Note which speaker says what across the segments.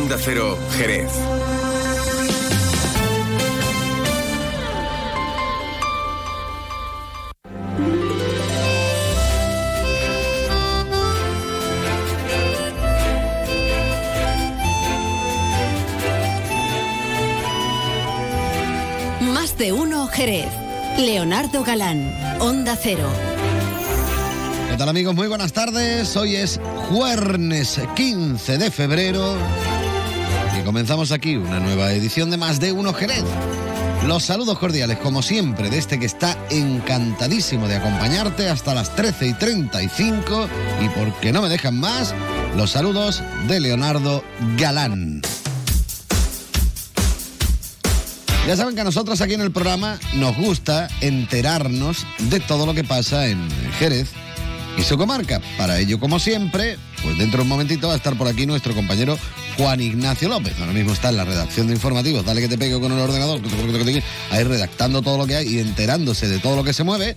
Speaker 1: Onda Cero, Jerez.
Speaker 2: Más de uno Jerez. Leonardo Galán, Onda Cero.
Speaker 3: ¿Qué tal amigos? Muy buenas tardes. Hoy es jueves 15 de febrero comenzamos aquí una nueva edición de Más de Uno Jerez. Los saludos cordiales, como siempre, de este que está encantadísimo de acompañarte hasta las 13 y 35 y porque no me dejan más, los saludos de Leonardo Galán. Ya saben que a nosotros aquí en el programa nos gusta enterarnos de todo lo que pasa en Jerez y su comarca. Para ello, como siempre, pues dentro de un momentito va a estar por aquí nuestro compañero Juan Ignacio López. Ahora mismo está en la redacción de informativos. Dale que te pegue con el ordenador, ahí redactando todo lo que hay y enterándose de todo lo que se mueve.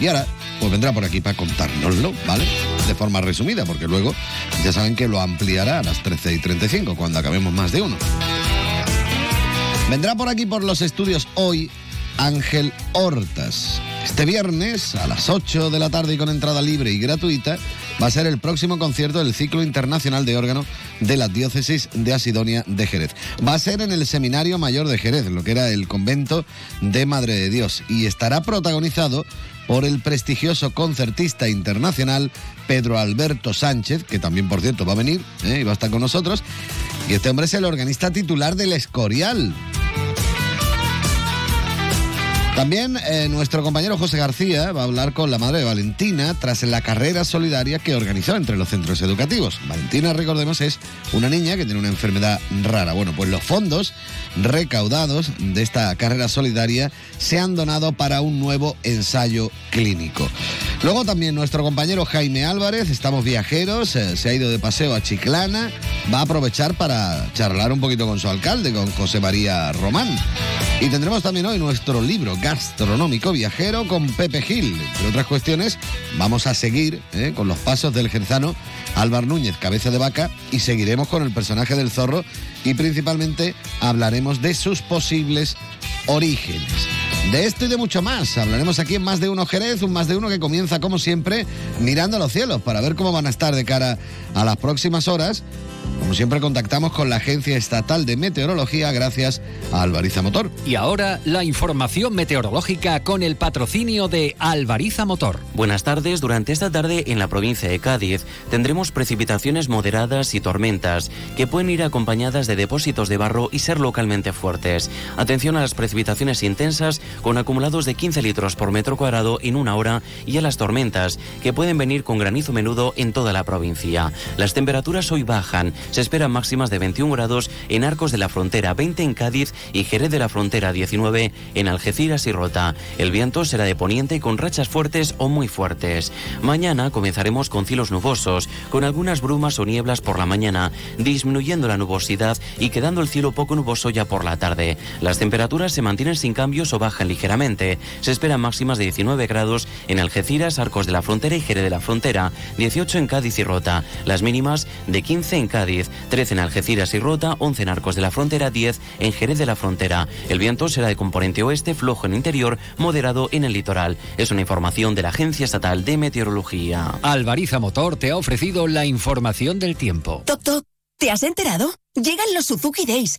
Speaker 3: Y ahora, pues vendrá por aquí para contárnoslo, ¿vale? De forma resumida, porque luego ya saben que lo ampliará a las 13 y 35, cuando acabemos más de uno. Vendrá por aquí por los estudios hoy Ángel Hortas. Este viernes a las 8 de la tarde y con entrada libre y gratuita va a ser el próximo concierto del ciclo internacional de órgano de la diócesis de Asidonia de Jerez. Va a ser en el Seminario Mayor de Jerez, lo que era el convento de Madre de Dios, y estará protagonizado por el prestigioso concertista internacional Pedro Alberto Sánchez, que también por cierto va a venir ¿eh? y va a estar con nosotros. Y este hombre es el organista titular del Escorial. También eh, nuestro compañero José García va a hablar con la madre de Valentina tras la carrera solidaria que organizó entre los centros educativos. Valentina, recordemos, es una niña que tiene una enfermedad rara. Bueno, pues los fondos recaudados de esta carrera solidaria se han donado para un nuevo ensayo clínico. Luego también nuestro compañero Jaime Álvarez, estamos viajeros, eh, se ha ido de paseo a Chiclana, va a aprovechar para charlar un poquito con su alcalde, con José María Román. Y tendremos también hoy nuestro libro gastronómico viajero con Pepe Gil. Entre otras cuestiones, vamos a seguir eh, con los pasos del gerzano Álvar Núñez, cabeza de vaca, y seguiremos con el personaje del zorro y principalmente hablaremos de sus posibles orígenes. De esto y de mucho más hablaremos aquí en Más de Uno Jerez, un Más de Uno que comienza como siempre mirando a los cielos para ver cómo van a estar de cara a las próximas horas. Como siempre contactamos con la Agencia Estatal de Meteorología gracias a Alvariza Motor.
Speaker 4: Y ahora la información meteorológica con el patrocinio de Alvariza Motor.
Speaker 5: Buenas tardes. Durante esta tarde en la provincia de Cádiz tendremos precipitaciones moderadas y tormentas que pueden ir acompañadas de depósitos de barro y ser localmente fuertes. Atención a las precipitaciones intensas con acumulados de 15 litros por metro cuadrado en una hora y a las tormentas que pueden venir con granizo menudo en toda la provincia. Las temperaturas hoy bajan. Se esperan máximas de 21 grados en Arcos de la Frontera, 20 en Cádiz y Jerez de la Frontera, 19 en Algeciras y Rota. El viento será de poniente con rachas fuertes o muy fuertes. Mañana comenzaremos con cielos nubosos, con algunas brumas o nieblas por la mañana, disminuyendo la nubosidad y quedando el cielo poco nuboso ya por la tarde. Las temperaturas se mantienen sin cambios o bajan ligeramente. Se esperan máximas de 19 grados en Algeciras, Arcos de la Frontera y Jerez de la Frontera, 18 en Cádiz y Rota. Las mínimas de 15 en Cádiz, 13 en Algeciras y Rota, 11 en Arcos de la Frontera, 10 en Jerez de la Frontera. El viento será de componente oeste, flojo en interior, moderado en el litoral. Es una información de la Agencia Estatal de Meteorología.
Speaker 4: Alvariza Motor te ha ofrecido la información del tiempo.
Speaker 6: Toc, toc. ¿Te has enterado? Llegan los Suzuki Days.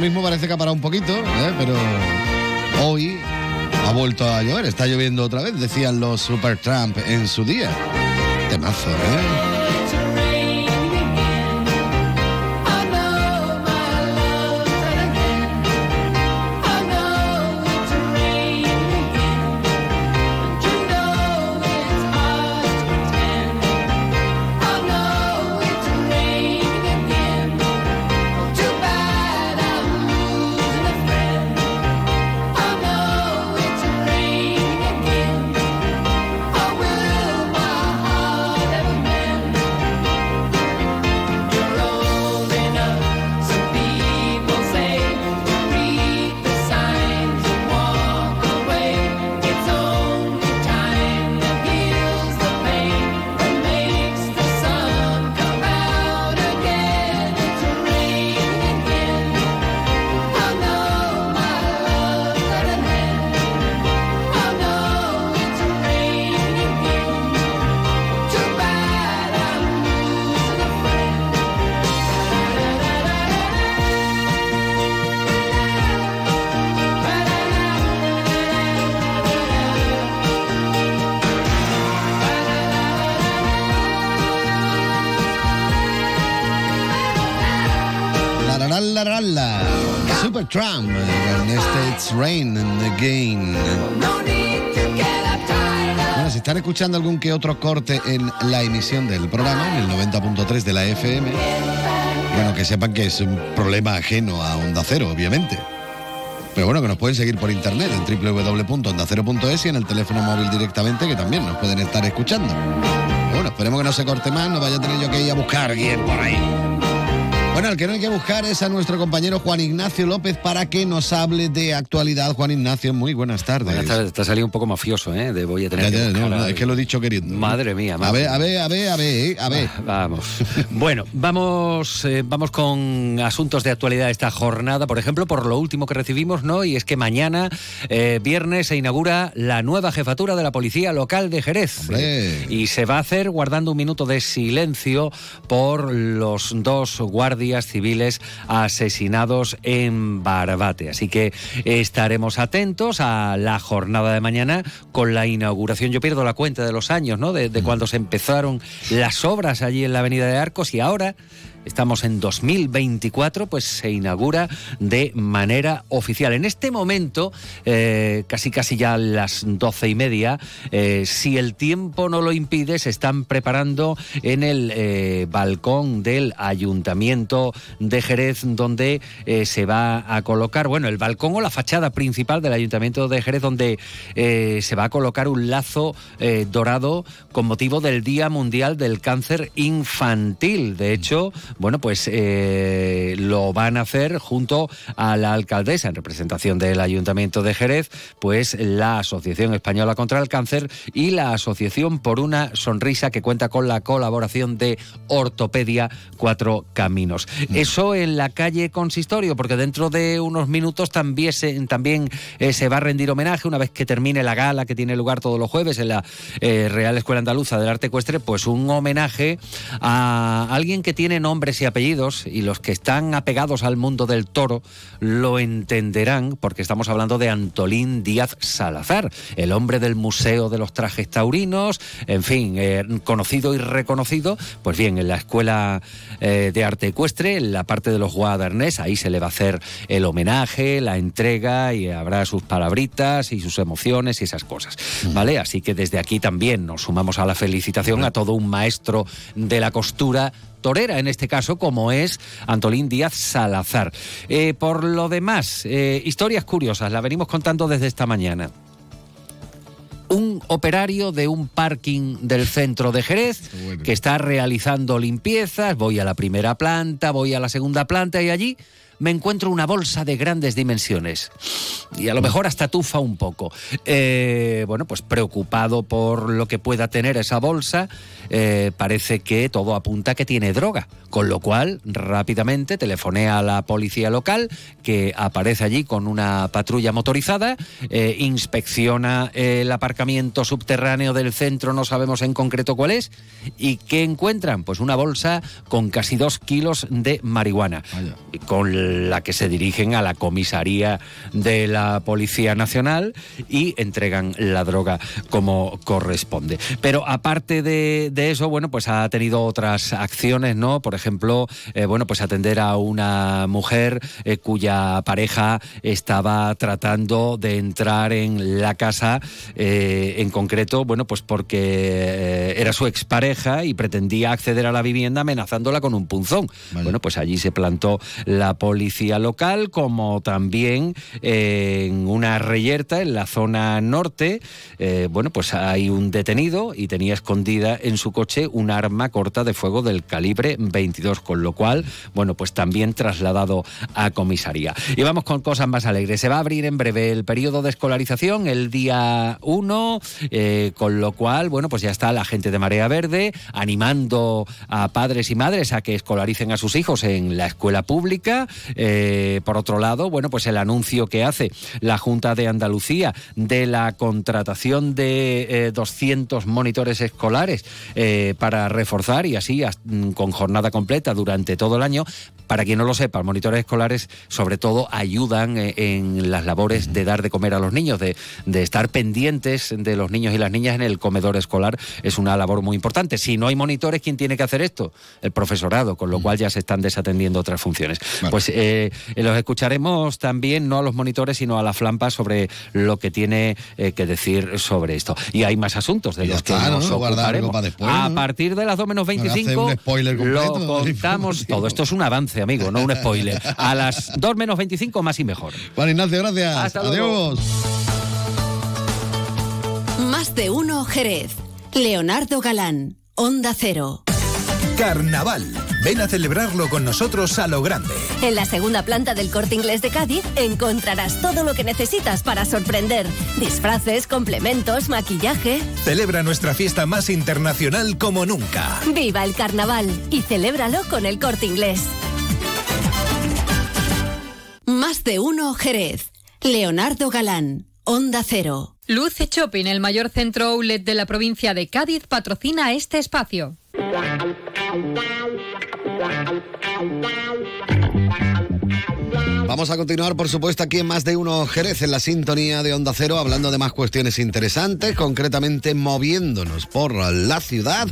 Speaker 3: Mismo parece que ha parado un poquito, ¿eh? pero hoy ha vuelto a llover. Está lloviendo otra vez, decían los Supertramp en su día. Temazo, ¿eh? Escuchando algún que otro corte en la emisión del programa, en el 90.3 de la FM, bueno, que sepan que es un problema ajeno a Onda Cero, obviamente. Pero bueno, que nos pueden seguir por internet en www.ondacero.es y en el teléfono móvil directamente, que también nos pueden estar escuchando. Bueno, esperemos que no se corte más, no vaya a tener yo que ir a buscar alguien por ahí. Bueno, el que no hay que buscar es a nuestro compañero Juan Ignacio López para que nos hable de actualidad. Juan Ignacio, muy buenas tardes.
Speaker 4: Buenas tardes, te ha salido un poco mafioso, ¿eh? De voy a tener
Speaker 3: Ya, ya,
Speaker 4: que
Speaker 3: no,
Speaker 4: buscar
Speaker 3: no,
Speaker 4: a-
Speaker 3: es que lo he dicho queriendo.
Speaker 4: Madre mía,
Speaker 3: A
Speaker 4: madre
Speaker 3: ver, a ver, a ver, a ver, eh, a ver.
Speaker 4: Ah, Vamos. Bueno, vamos, eh, vamos con asuntos de actualidad esta jornada, por ejemplo, por lo último que recibimos, ¿no? Y es que mañana, eh, viernes, se inaugura la nueva jefatura de la Policía Local de Jerez.
Speaker 3: Hombre.
Speaker 4: Y se va a hacer guardando un minuto de silencio por los dos guardias civiles asesinados en Barbate. Así que estaremos atentos a la jornada de mañana con la inauguración. Yo pierdo la cuenta de los años, ¿no? De, de cuando se empezaron las obras allí en la Avenida de Arcos y ahora Estamos en 2024, pues se inaugura de manera oficial. En este momento, eh, casi casi ya las doce y media, eh, si el tiempo no lo impide, se están preparando en el eh, balcón del Ayuntamiento de Jerez, donde eh, se va a colocar, bueno, el balcón o la fachada principal del Ayuntamiento de Jerez, donde se va a colocar un lazo dorado con motivo del Día Mundial del Cáncer Infantil. De hecho, bueno, pues eh, lo van a hacer junto a la alcaldesa en representación del Ayuntamiento de Jerez, pues la Asociación Española contra el Cáncer y la Asociación por una Sonrisa que cuenta con la colaboración de Ortopedia Cuatro Caminos. Eso en la calle Consistorio, porque dentro de unos minutos también, se, también eh, se va a rendir homenaje una vez que termine la gala que tiene lugar todos los jueves en la eh, Real Escuela Andaluza del Arte Ecuestre, pues un homenaje a alguien que tiene nombres y apellidos y los que están apegados al mundo del toro lo entenderán porque estamos hablando de Antolín Díaz Salazar, el hombre del Museo de los Trajes Taurinos, en fin, eh, conocido y reconocido, pues bien, en la Escuela eh, de Arte Ecuestre, en la parte de los guadernés, ahí se le va a hacer el homenaje, la entrega y habrá sus palabritas y sus emociones y esas cosas, ¿vale? Así que desde aquí también nos sumamos a la felicitación a todo un maestro de la costura torera en este caso, como es Antolín Díaz Salazar. Eh, por lo demás, eh, historias curiosas, la venimos contando desde esta mañana. Un operario de un parking del centro de Jerez
Speaker 3: Bueno.
Speaker 4: que está realizando limpiezas, voy a la primera planta, voy a la segunda planta y allí me encuentro una bolsa de grandes dimensiones y a lo mejor hasta tufa un poco. Eh, bueno, pues preocupado por lo que pueda tener esa bolsa, eh, parece que todo apunta que tiene droga, con lo cual rápidamente telefoné a la policía local que aparece allí con una patrulla motorizada, eh, inspecciona el aparcamiento subterráneo del centro, no sabemos en concreto cuál es, y ¿qué encuentran? Pues una bolsa con casi dos kilos de marihuana
Speaker 3: Vaya.
Speaker 4: con la que se dirigen a la comisaría de la Policía Nacional y entregan la droga como corresponde. Pero aparte de, de eso, bueno, pues ha tenido otras acciones, ¿no? Por ejemplo, eh, bueno, pues atender a una mujer eh, cuya pareja estaba tratando de entrar en la casa, eh, en concreto, bueno, pues porque era su expareja y pretendía acceder a la vivienda amenazándola con un punzón. Bueno, pues allí se plantó la policía local, como también en una reyerta en la zona norte. bueno, pues hay un detenido y tenía escondida en su coche un arma corta de fuego del calibre 22, con lo cual, bueno, pues también trasladado a comisaría. Y vamos con cosas más alegres. Se va a abrir en breve el periodo de escolarización, el día 1, eh, con lo cual, bueno, pues ya está la gente de Marea Verde animando a padres y madres a que escolaricen a sus hijos en la escuela pública. Eh, por otro lado, bueno, pues el anuncio que hace la Junta de Andalucía de la contratación de eh, 200 monitores escolares eh, para reforzar y así as- mm, con jornada completa durante todo el año. Para quien no lo sepa, monitores escolares sobre todo ayudan eh, en las labores de dar de comer a los niños, de, de estar pendientes de los niños y las niñas en el comedor escolar. Es una labor muy importante. Si no hay monitores, ¿quién tiene que hacer esto? El profesorado, con lo cual ya se están desatendiendo otras funciones.
Speaker 3: Vale.
Speaker 4: Pues eh, los escucharemos también, no a los monitores, sino a la flampa sobre lo que tiene eh, que decir sobre esto. Y hay más asuntos de los que nos ocuparemos. a partir de las 2 menos 25 lo contamos todo. Esto es un avance, amigo, no un spoiler. A las 2 menos 25 más y mejor.
Speaker 3: Juan Ignacio, gracias. Adiós.
Speaker 2: Más de uno, Jerez. Leonardo Galán, Onda Cero.
Speaker 1: Carnaval. Ven a celebrarlo con nosotros a lo grande.
Speaker 7: En la segunda planta del Corte Inglés de Cádiz encontrarás todo lo que necesitas para sorprender. Disfraces, complementos, maquillaje.
Speaker 1: Celebra nuestra fiesta más internacional como nunca.
Speaker 7: Viva el carnaval y celébralo con el Corte Inglés.
Speaker 2: Más de uno, Jerez. Leonardo Galán, Onda Cero.
Speaker 8: Luce Shopping, el mayor centro outlet de la provincia de Cádiz, patrocina este espacio.
Speaker 3: Vamos a continuar, por supuesto, aquí en Más de Uno Jerez, en la sintonía de Onda Cero, hablando de más cuestiones interesantes, concretamente moviéndonos por la ciudad.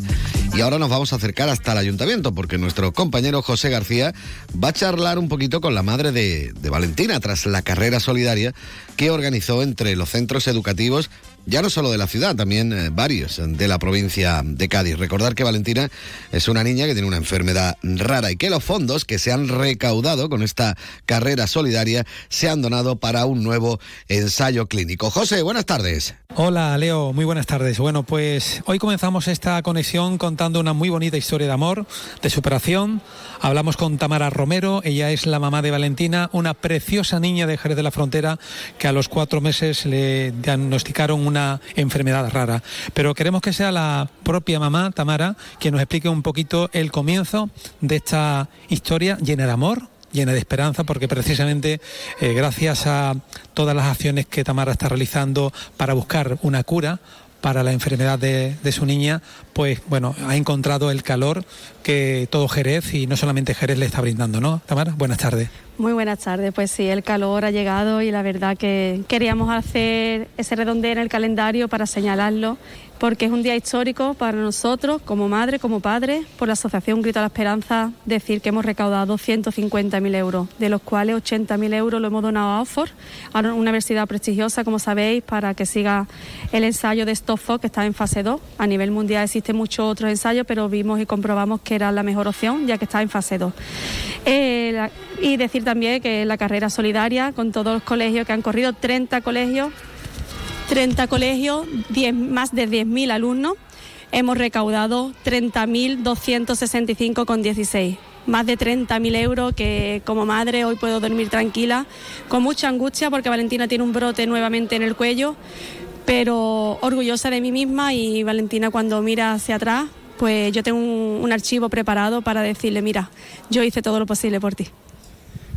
Speaker 3: Y ahora nos vamos a acercar hasta el ayuntamiento, porque nuestro compañero José García va a charlar un poquito con la madre de, de Valentina tras la carrera solidaria que organizó entre los centros educativos ya no solo de la ciudad, también eh, varios de la provincia de Cádiz. Recordar que Valentina es una niña que tiene una enfermedad rara y que los fondos que se han recaudado con esta carrera solidaria se han donado para un nuevo ensayo clínico. José, buenas tardes.
Speaker 9: Hola Leo, muy buenas tardes. Bueno, pues hoy comenzamos esta conexión contando una muy bonita historia de amor, de superación. Hablamos con Tamara Romero, ella es la mamá de Valentina, una preciosa niña de Jerez de la Frontera que a los cuatro meses le diagnosticaron una enfermedad rara. Pero queremos que sea la propia mamá, Tamara, quien nos explique un poquito el comienzo de esta historia llena de amor, llena de esperanza, porque precisamente eh, gracias a todas las acciones que Tamara está realizando para buscar una cura, para la enfermedad de, su niña, pues bueno, ha encontrado el calor que todo Jerez y no solamente Jerez le está brindando, ¿no? Tamara, buenas tardes.
Speaker 10: Muy buenas tardes, pues sí, el calor ha llegado y la verdad que queríamos hacer ese redondeo en el calendario para señalarlo porque es un día histórico para nosotros, como madre, como padre, por la Asociación Grito a la Esperanza, decir que hemos recaudado 150.000 euros, de los cuales 80.000 euros lo hemos donado a Oxford, a una universidad prestigiosa, como sabéis, para que siga el ensayo de Stop que está en fase 2. A nivel mundial existen muchos otros ensayos, pero vimos y comprobamos que era la mejor opción, ya que está en fase 2. Eh, y decir también que la carrera solidaria, con todos los colegios que han corrido, 30 colegios 30 colegios, 10, más de 10.000 alumnos. Hemos recaudado 30.265,16. Más de 30.000 euros que como madre hoy puedo dormir tranquila, con mucha angustia porque Valentina tiene un brote nuevamente en el cuello, pero orgullosa de mí misma y Valentina cuando mira hacia atrás, pues yo tengo un, un archivo preparado para decirle, mira, yo hice todo lo posible por ti.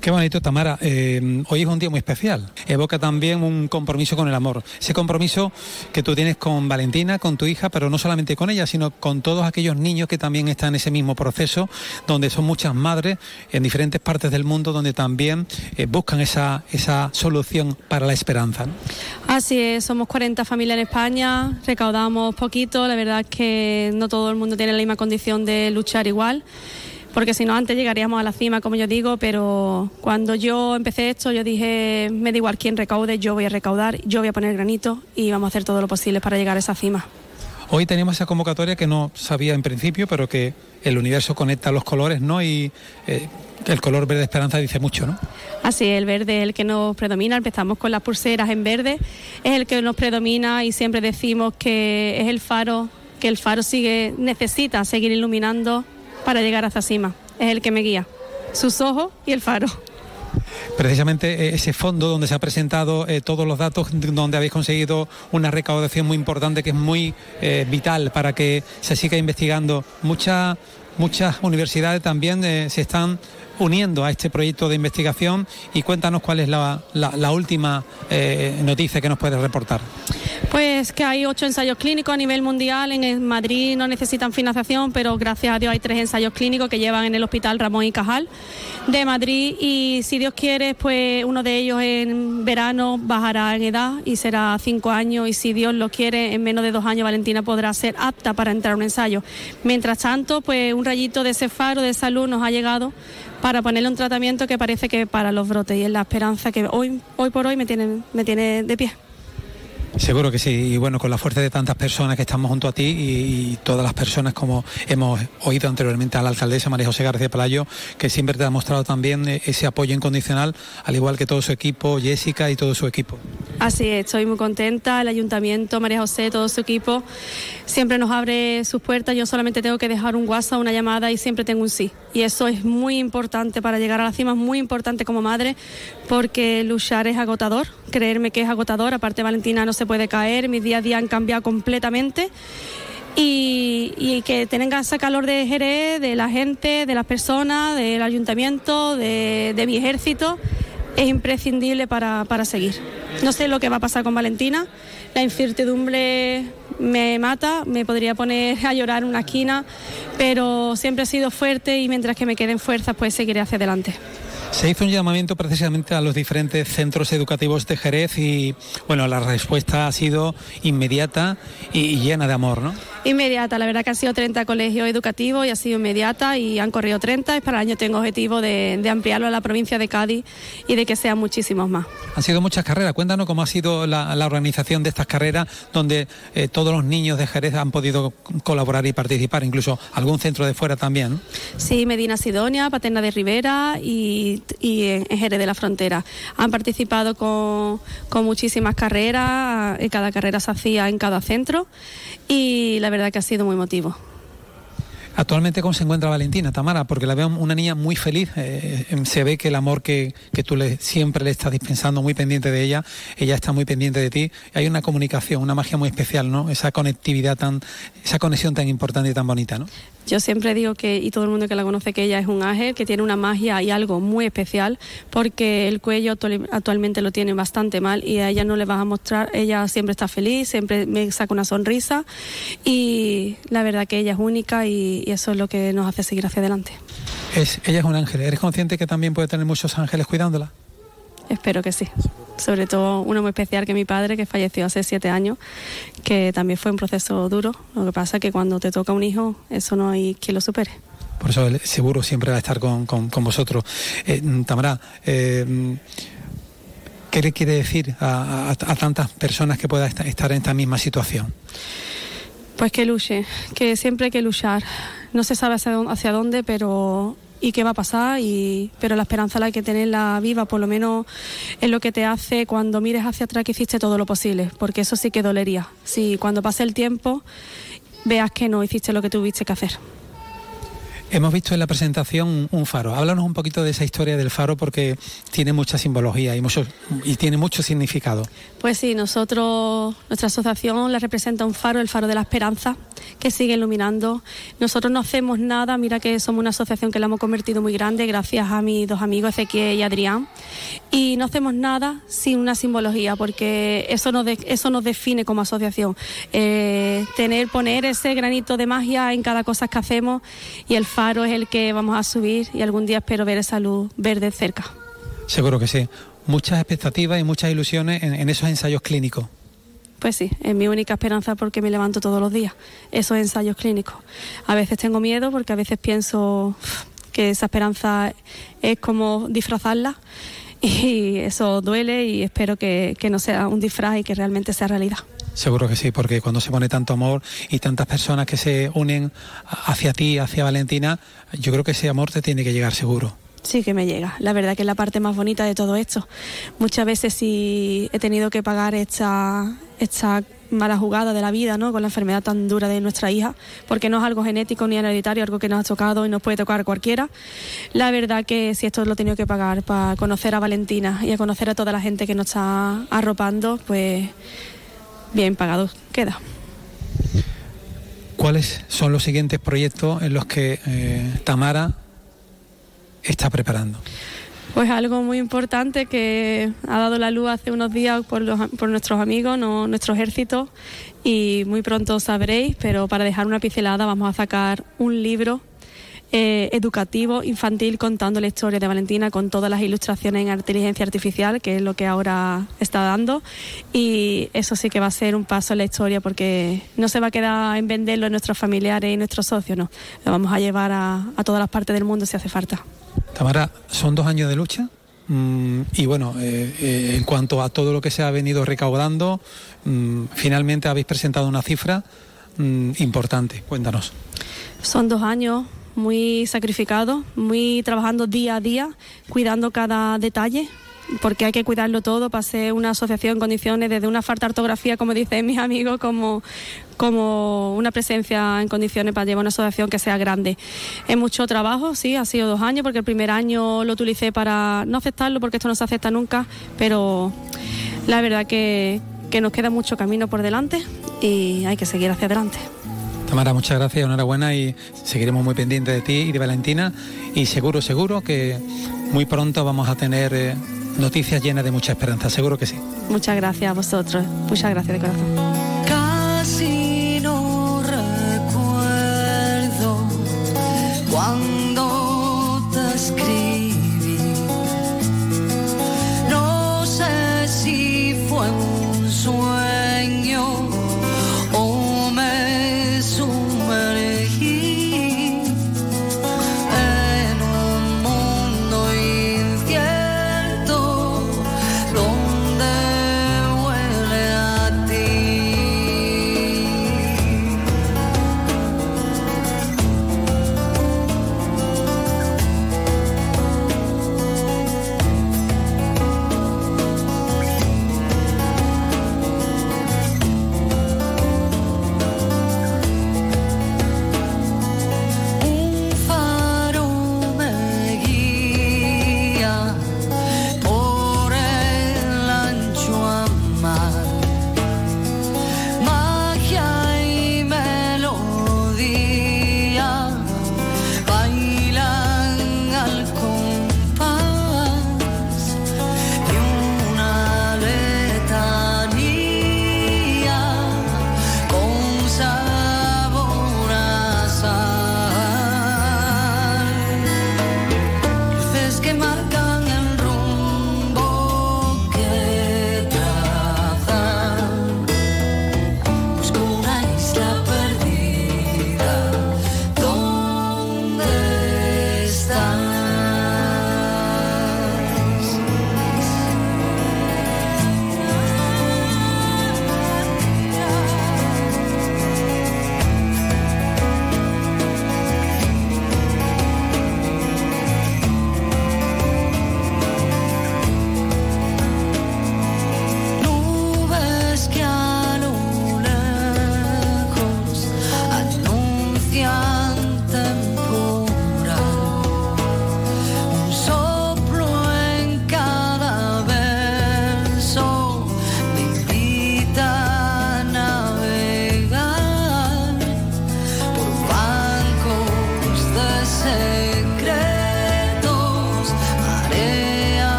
Speaker 9: Qué bonito, Tamara. Eh, hoy es un día muy especial. Evoca también un compromiso con el amor. Ese compromiso que tú tienes con Valentina, con tu hija, pero no solamente con ella, sino con todos aquellos niños que también están en ese mismo proceso, donde son muchas madres en diferentes partes del mundo, donde también eh, buscan esa, esa solución para la esperanza.
Speaker 10: Así es, somos 40 familias en España, recaudamos poquito, la verdad es que no todo el mundo tiene la misma condición de luchar igual porque si no antes llegaríamos a la cima, como yo digo, pero cuando yo empecé esto yo dije, me da igual quién recaude, yo voy a recaudar, yo voy a poner granito y vamos a hacer todo lo posible para llegar a esa cima.
Speaker 9: Hoy tenemos esa convocatoria que no sabía en principio, pero que el universo conecta los colores, ¿no? Y eh, el color verde esperanza dice mucho, ¿no?
Speaker 10: Así, el verde es el que nos predomina. Empezamos con las pulseras en verde, es el que nos predomina y siempre decimos que es el faro, que el faro sigue, necesita seguir iluminando para llegar a esa cima. Es el que me guía. Sus ojos y el faro.
Speaker 9: Precisamente eh, ese fondo donde se ha presentado eh, todos los datos, donde habéis conseguido una recaudación muy importante que es muy eh, vital para que se siga investigando. Muchas universidades también se están uniendo a este proyecto de investigación y cuéntanos cuál es la, última eh, noticia que nos puedes reportar.
Speaker 10: Pues que hay ocho ensayos clínicos a nivel mundial. En Madrid no necesitan financiación, pero gracias a Dios hay tres ensayos clínicos que llevan en el Hospital Ramón y Cajal de Madrid. Y si Dios quiere, pues uno de ellos en verano bajará en edad y será cinco años. Y si Dios lo quiere, en menos de dos años Valentina podrá ser apta para entrar a un ensayo. Mientras tanto, pues un rayito de ese faro de salud nos ha llegado para ponerle un tratamiento que parece que para los brotes y es la esperanza que hoy, hoy por hoy me tiene, me tiene de pie.
Speaker 9: Seguro que sí, y bueno, con la fuerza de tantas personas que estamos junto a ti y, todas las personas como hemos oído anteriormente a la alcaldesa María José García Palayo, que siempre te ha mostrado también eh, ese apoyo incondicional, al igual que todo su equipo, Jessica y todo su equipo.
Speaker 10: Así es, estoy muy contenta, el ayuntamiento, María José, todo su equipo, siempre nos abre sus puertas, yo solamente tengo que dejar un WhatsApp, una llamada y siempre tengo un sí. Y eso es muy importante para llegar a la cima, es muy importante como madre, porque luchar es agotador, creerme que es agotador, aparte Valentina no se puede caer, mis días a día han cambiado completamente. Y, que tenga ese calor de Jerez, de la gente, de las personas, del ayuntamiento, de, mi ejército, es imprescindible para, para, seguir. No sé lo que va a pasar con Valentina, la incertidumbre me mata, me podría poner a llorar en una esquina, pero siempre he sido fuerte y mientras que me queden fuerzas, pues seguiré hacia adelante.
Speaker 9: Se hizo un llamamiento precisamente a los diferentes centros educativos de Jerez y bueno, la respuesta ha sido inmediata y, llena de amor, ¿no?
Speaker 10: Inmediata, la verdad que han sido 30 colegios educativos y ha sido inmediata y han corrido 30 y para el año tengo objetivo de, ampliarlo a la provincia de Cádiz y de que sean muchísimos más.
Speaker 9: Han sido muchas carreras, cuéntanos cómo ha sido la, organización de estas carreras donde eh, todos los niños de Jerez han podido colaborar y participar, incluso algún centro de fuera también.
Speaker 10: Sí, Medina Sidonia, Paterna de Rivera y y, en, Jerez de la Frontera. Han participado con, con muchísimas carreras, y cada carrera se hacía en cada centro y la verdad que ha sido muy emotivo.
Speaker 9: Actualmente, ¿cómo se encuentra Valentina, Tamara? Porque la veo una niña muy feliz. Eh, em, se ve que el amor que, que, tú le, siempre le estás dispensando, muy pendiente de ella, ella está muy pendiente de ti. Hay una comunicación, una magia muy especial, ¿no? Esa conectividad tan, esa conexión tan importante y tan bonita, ¿no?
Speaker 10: Yo siempre digo que, y todo el mundo que la conoce, que ella es un ángel, que tiene una magia y algo muy especial, porque el cuello actualmente lo tiene bastante mal y a ella no le vas a mostrar, ella siempre está feliz, siempre me saca una sonrisa y la verdad que ella es única y, eso es lo que nos hace seguir hacia adelante.
Speaker 9: Es, ella es un ángel, ¿eres consciente que también puede tener muchos ángeles cuidándola?
Speaker 10: Espero que sí. Sobre todo uno muy especial que mi padre, que falleció hace siete años, que también fue un proceso duro. Lo que pasa es que cuando te toca un hijo, eso no hay quien lo supere.
Speaker 9: Por eso seguro siempre va a estar con, vosotros. Eh, Tamara, eh, ¿qué le quiere decir a, tantas personas que puedan estar en esta misma situación?
Speaker 10: Pues que luche, que siempre hay que luchar. No se sabe hacia dónde, pero y qué va a pasar, y, pero la esperanza la hay que tenerla viva, por lo menos es lo que te hace cuando mires hacia atrás que hiciste todo lo posible, porque eso sí que dolería. Si cuando pase el tiempo veas que no hiciste lo que tuviste que hacer.
Speaker 9: Hemos visto en la presentación un faro. Háblanos un poquito de esa historia del faro porque tiene mucha simbología y, mucho, y tiene mucho significado.
Speaker 10: Pues sí, nosotros, nuestra asociación la representa un faro, el faro de la esperanza, que sigue iluminando. Nosotros no hacemos nada, mira que somos una asociación que la hemos convertido muy grande gracias a mis dos amigos, Ezequiel y Adrián, y no hacemos nada sin una simbología porque eso nos, eso nos define como asociación. Eh, tener, poner ese granito de magia en cada cosa que hacemos y el faro es el que vamos a subir y algún día espero ver esa luz verde cerca.
Speaker 9: Seguro que sí. Muchas expectativas y muchas ilusiones en, esos ensayos clínicos.
Speaker 10: Pues sí, es mi única esperanza porque me levanto todos los días, esos ensayos clínicos. A veces tengo miedo porque a veces pienso que esa esperanza es como disfrazarla y eso duele y espero que, que no sea un disfraz y que realmente sea realidad.
Speaker 9: Seguro que sí, porque cuando se pone tanto amor y tantas personas que se unen hacia ti, hacia Valentina, yo creo que ese amor te tiene que llegar seguro.
Speaker 10: Sí que me llega. La verdad que es la parte más bonita de todo esto. Muchas veces sí he tenido que pagar esta, esta mala jugada de la vida, ¿no? Con la enfermedad tan dura de nuestra hija, porque no es algo genético ni hereditario, algo que nos ha tocado y nos puede tocar cualquiera. La verdad que si esto lo he tenido que pagar para conocer a Valentina y a conocer a toda la gente que nos está arropando, pues bien pagado queda.
Speaker 9: ¿Cuáles son los siguientes proyectos en los que eh, Tamara está preparando?
Speaker 10: Pues algo muy importante que ha dado la luz hace unos días por, nuestros amigos, nuestro ejército, y muy pronto sabréis, pero para dejar una pincelada vamos a sacar un libro eh, educativo infantil contando la historia de Valentina con todas las ilustraciones en inteligencia artificial, que es lo que ahora está dando. Y eso sí que va a ser un paso en la historia porque no se va a quedar en venderlo en nuestros familiares y nuestros socios, no. Lo vamos a llevar a todas las partes del mundo si hace falta.
Speaker 9: Tamara, son dos años de lucha. Mm, y bueno, eh, eh, en cuanto a todo lo que se ha venido recaudando, mm, finalmente habéis presentado una cifra mm, importante. Cuéntanos.
Speaker 10: Son dos años muy sacrificados, muy trabajando día a día, cuidando cada detalle, porque hay que cuidarlo todo para ser una asociación en condiciones, desde una falta de ortografía, como dicen mis amigos, como, como una presencia en condiciones para llevar una asociación que sea grande. Es mucho trabajo, sí, ha sido dos años, porque el primer año lo utilicé para no aceptarlo, porque esto no se acepta nunca, pero la verdad que, que nos queda mucho camino por delante y hay que seguir hacia adelante.
Speaker 9: Tamara, muchas gracias, enhorabuena y seguiremos muy pendientes de ti y de Valentina y seguro, seguro que muy pronto vamos a tener eh, noticias llenas de mucha esperanza, seguro que sí.
Speaker 10: Muchas gracias a vosotros, muchas gracias de corazón.
Speaker 11: Cuando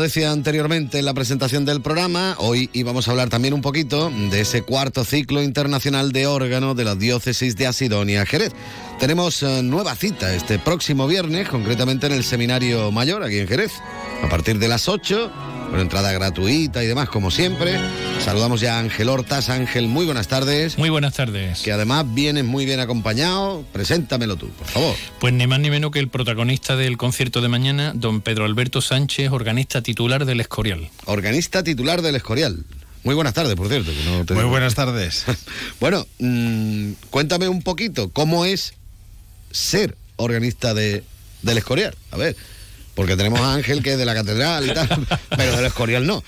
Speaker 3: Decía anteriormente en la presentación del programa, hoy íbamos a hablar también un poquito de ese cuarto ciclo internacional de órgano de la diócesis de Asidonia Jerez. Tenemos eh, nueva cita este próximo viernes, concretamente en el Seminario Mayor, aquí en Jerez, a partir de las 8, con entrada gratuita y demás, como siempre. Saludamos ya a Ángel Hortas. Ángel, muy buenas tardes.
Speaker 12: Muy buenas tardes.
Speaker 3: Que además vienes muy bien acompañado. Preséntamelo tú, por favor.
Speaker 12: Pues ni más ni menos que el protagonista del concierto de mañana, don Pedro Alberto Sánchez, organista titular del Escorial.
Speaker 3: Organista titular del Escorial. Muy buenas tardes, por cierto. que no te
Speaker 13: Muy buenas tardes.
Speaker 3: bueno, mm, cuéntame un poquito, ¿cómo es ser organista de, del Escorial? A ver, porque tenemos a Ángel que es de la catedral y tal, pero del Escorial no.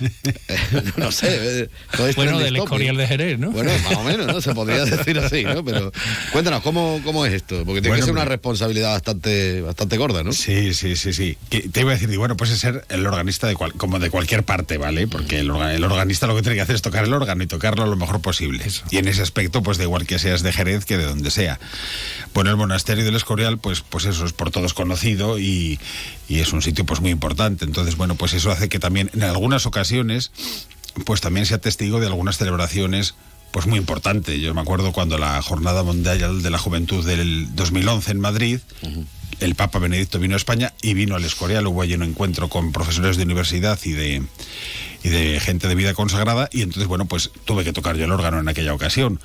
Speaker 3: no sé. eh,
Speaker 12: Bueno, del. Escorial de Jerez, ¿no?
Speaker 3: Bueno, más o menos, ¿no? Se podría decir así, ¿no? Pero cuéntanos, ¿cómo, cómo es esto? Porque tiene
Speaker 13: Bueno,
Speaker 3: que ser una responsabilidad bastante, bastante gorda, ¿no?
Speaker 13: Sí, sí, sí, sí. Que te iba a decir, bueno, pues es ser el organista de cual- como de cualquier parte, ¿vale? Porque el organista lo que tiene que hacer es tocar el órgano y tocarlo lo mejor posible. Y en ese aspecto, pues da igual que seas de Jerez que de donde sea. Bueno, el monasterio del Escorial, pues, pues eso es por todos conocido y, y es un sitio pues muy importante. Entonces, bueno, pues eso hace que también en algunas ocasiones, pues también sea testigo de algunas celebraciones pues muy importante. Yo me acuerdo cuando la Jornada Mundial de la Juventud del 2011 en Madrid, el Papa Benedicto vino a España y vino al Escorial. Hubo allí un encuentro con profesores de universidad y de, y de gente de vida consagrada. Y entonces, bueno, pues tuve que tocar yo el órgano en aquella ocasión.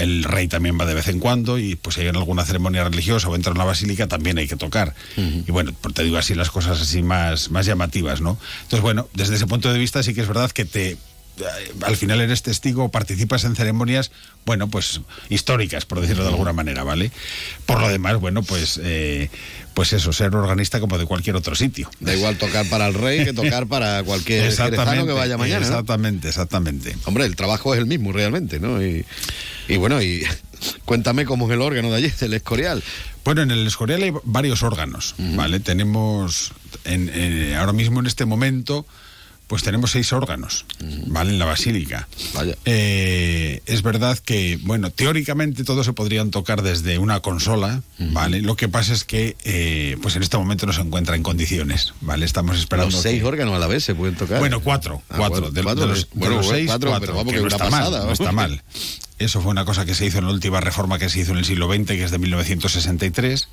Speaker 13: El rey también va de vez en cuando y pues si hay en alguna ceremonia religiosa o entra en una basílica también hay que tocar. Y bueno, te digo así las cosas así más, más llamativas, ¿no? Entonces, bueno, desde ese punto de vista sí que es verdad que te al final eres testigo o participas en ceremonias, bueno, pues históricas, por decirlo de alguna manera, ¿vale? Por lo demás, bueno, pues, eh, pues eso, ser organista como de cualquier otro sitio.
Speaker 3: Da igual tocar para el rey que tocar para cualquier jerezano que vaya mañana. ¿no?
Speaker 13: Exactamente, exactamente.
Speaker 3: Hombre, el trabajo es el mismo realmente, ¿no? Y, y bueno, y cuéntame cómo es el órgano de allí, del Escorial.
Speaker 13: Bueno, en el Escorial hay varios órganos, ¿vale? Tenemos, en- en- ahora mismo en este momento, pues tenemos seis órganos, ¿vale? En la basílica.
Speaker 3: Vaya.
Speaker 13: Eh, es verdad que, bueno, teóricamente todos se podrían tocar desde una consola, ¿vale? Lo que pasa es que, eh, pues en este momento no se encuentra en condiciones, ¿vale? Estamos esperando.
Speaker 3: Los seis
Speaker 13: que-
Speaker 3: órganos a la vez se pueden tocar.
Speaker 13: Bueno, cuatro,
Speaker 3: Ah,
Speaker 13: cuatro.
Speaker 3: cuatro,
Speaker 13: De,
Speaker 3: cuatro,
Speaker 13: de los, de
Speaker 3: bueno,
Speaker 13: los seis,
Speaker 3: cuatro,
Speaker 13: cuatro,
Speaker 3: pero vamos,
Speaker 13: que
Speaker 3: que
Speaker 13: no está
Speaker 3: pasada,
Speaker 13: mal, no está mal. Eso fue una cosa que se hizo en la última reforma que se hizo en el siglo XX, que es de 1963.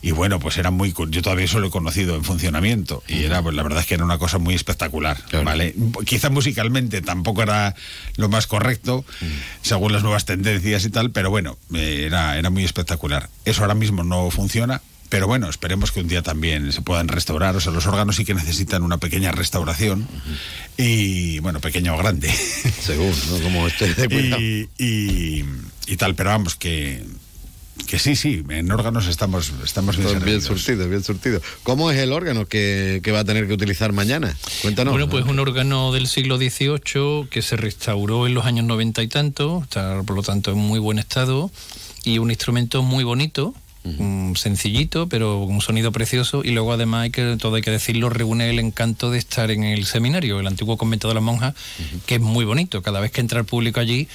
Speaker 13: Y bueno, pues era muy. Yo todavía eso lo he conocido en funcionamiento. Y era, pues la verdad es que era una cosa muy espectacular. ¿vale? Quizá musicalmente tampoco era lo más correcto, según las nuevas tendencias y tal, pero bueno, eh, era, era muy espectacular. Eso ahora mismo no funciona. Pero bueno, esperemos que un día también se puedan restaurar. O sea, los órganos sí que necesitan una pequeña restauración. Y bueno, pequeña o grande.
Speaker 3: Según, ¿no? Como esté de cuidado.
Speaker 13: y, y, y tal, pero vamos, que, que sí, sí, en órganos estamos, estamos bien
Speaker 3: Bien, bien
Speaker 13: servidos.
Speaker 3: surtido, bien surtido. ¿Cómo es el órgano que, que va a tener que utilizar mañana? Cuéntanos.
Speaker 12: Bueno, pues un órgano del siglo XVIII que se restauró en los años noventa y tanto, está por lo tanto en muy buen estado, y un instrumento muy bonito, mm, sencillito, pero un sonido precioso, y luego además hay que, todo hay que decirlo, reúne el encanto de estar en el seminario, el antiguo convento de las monjas, que es muy bonito. Cada vez que entra el público allí,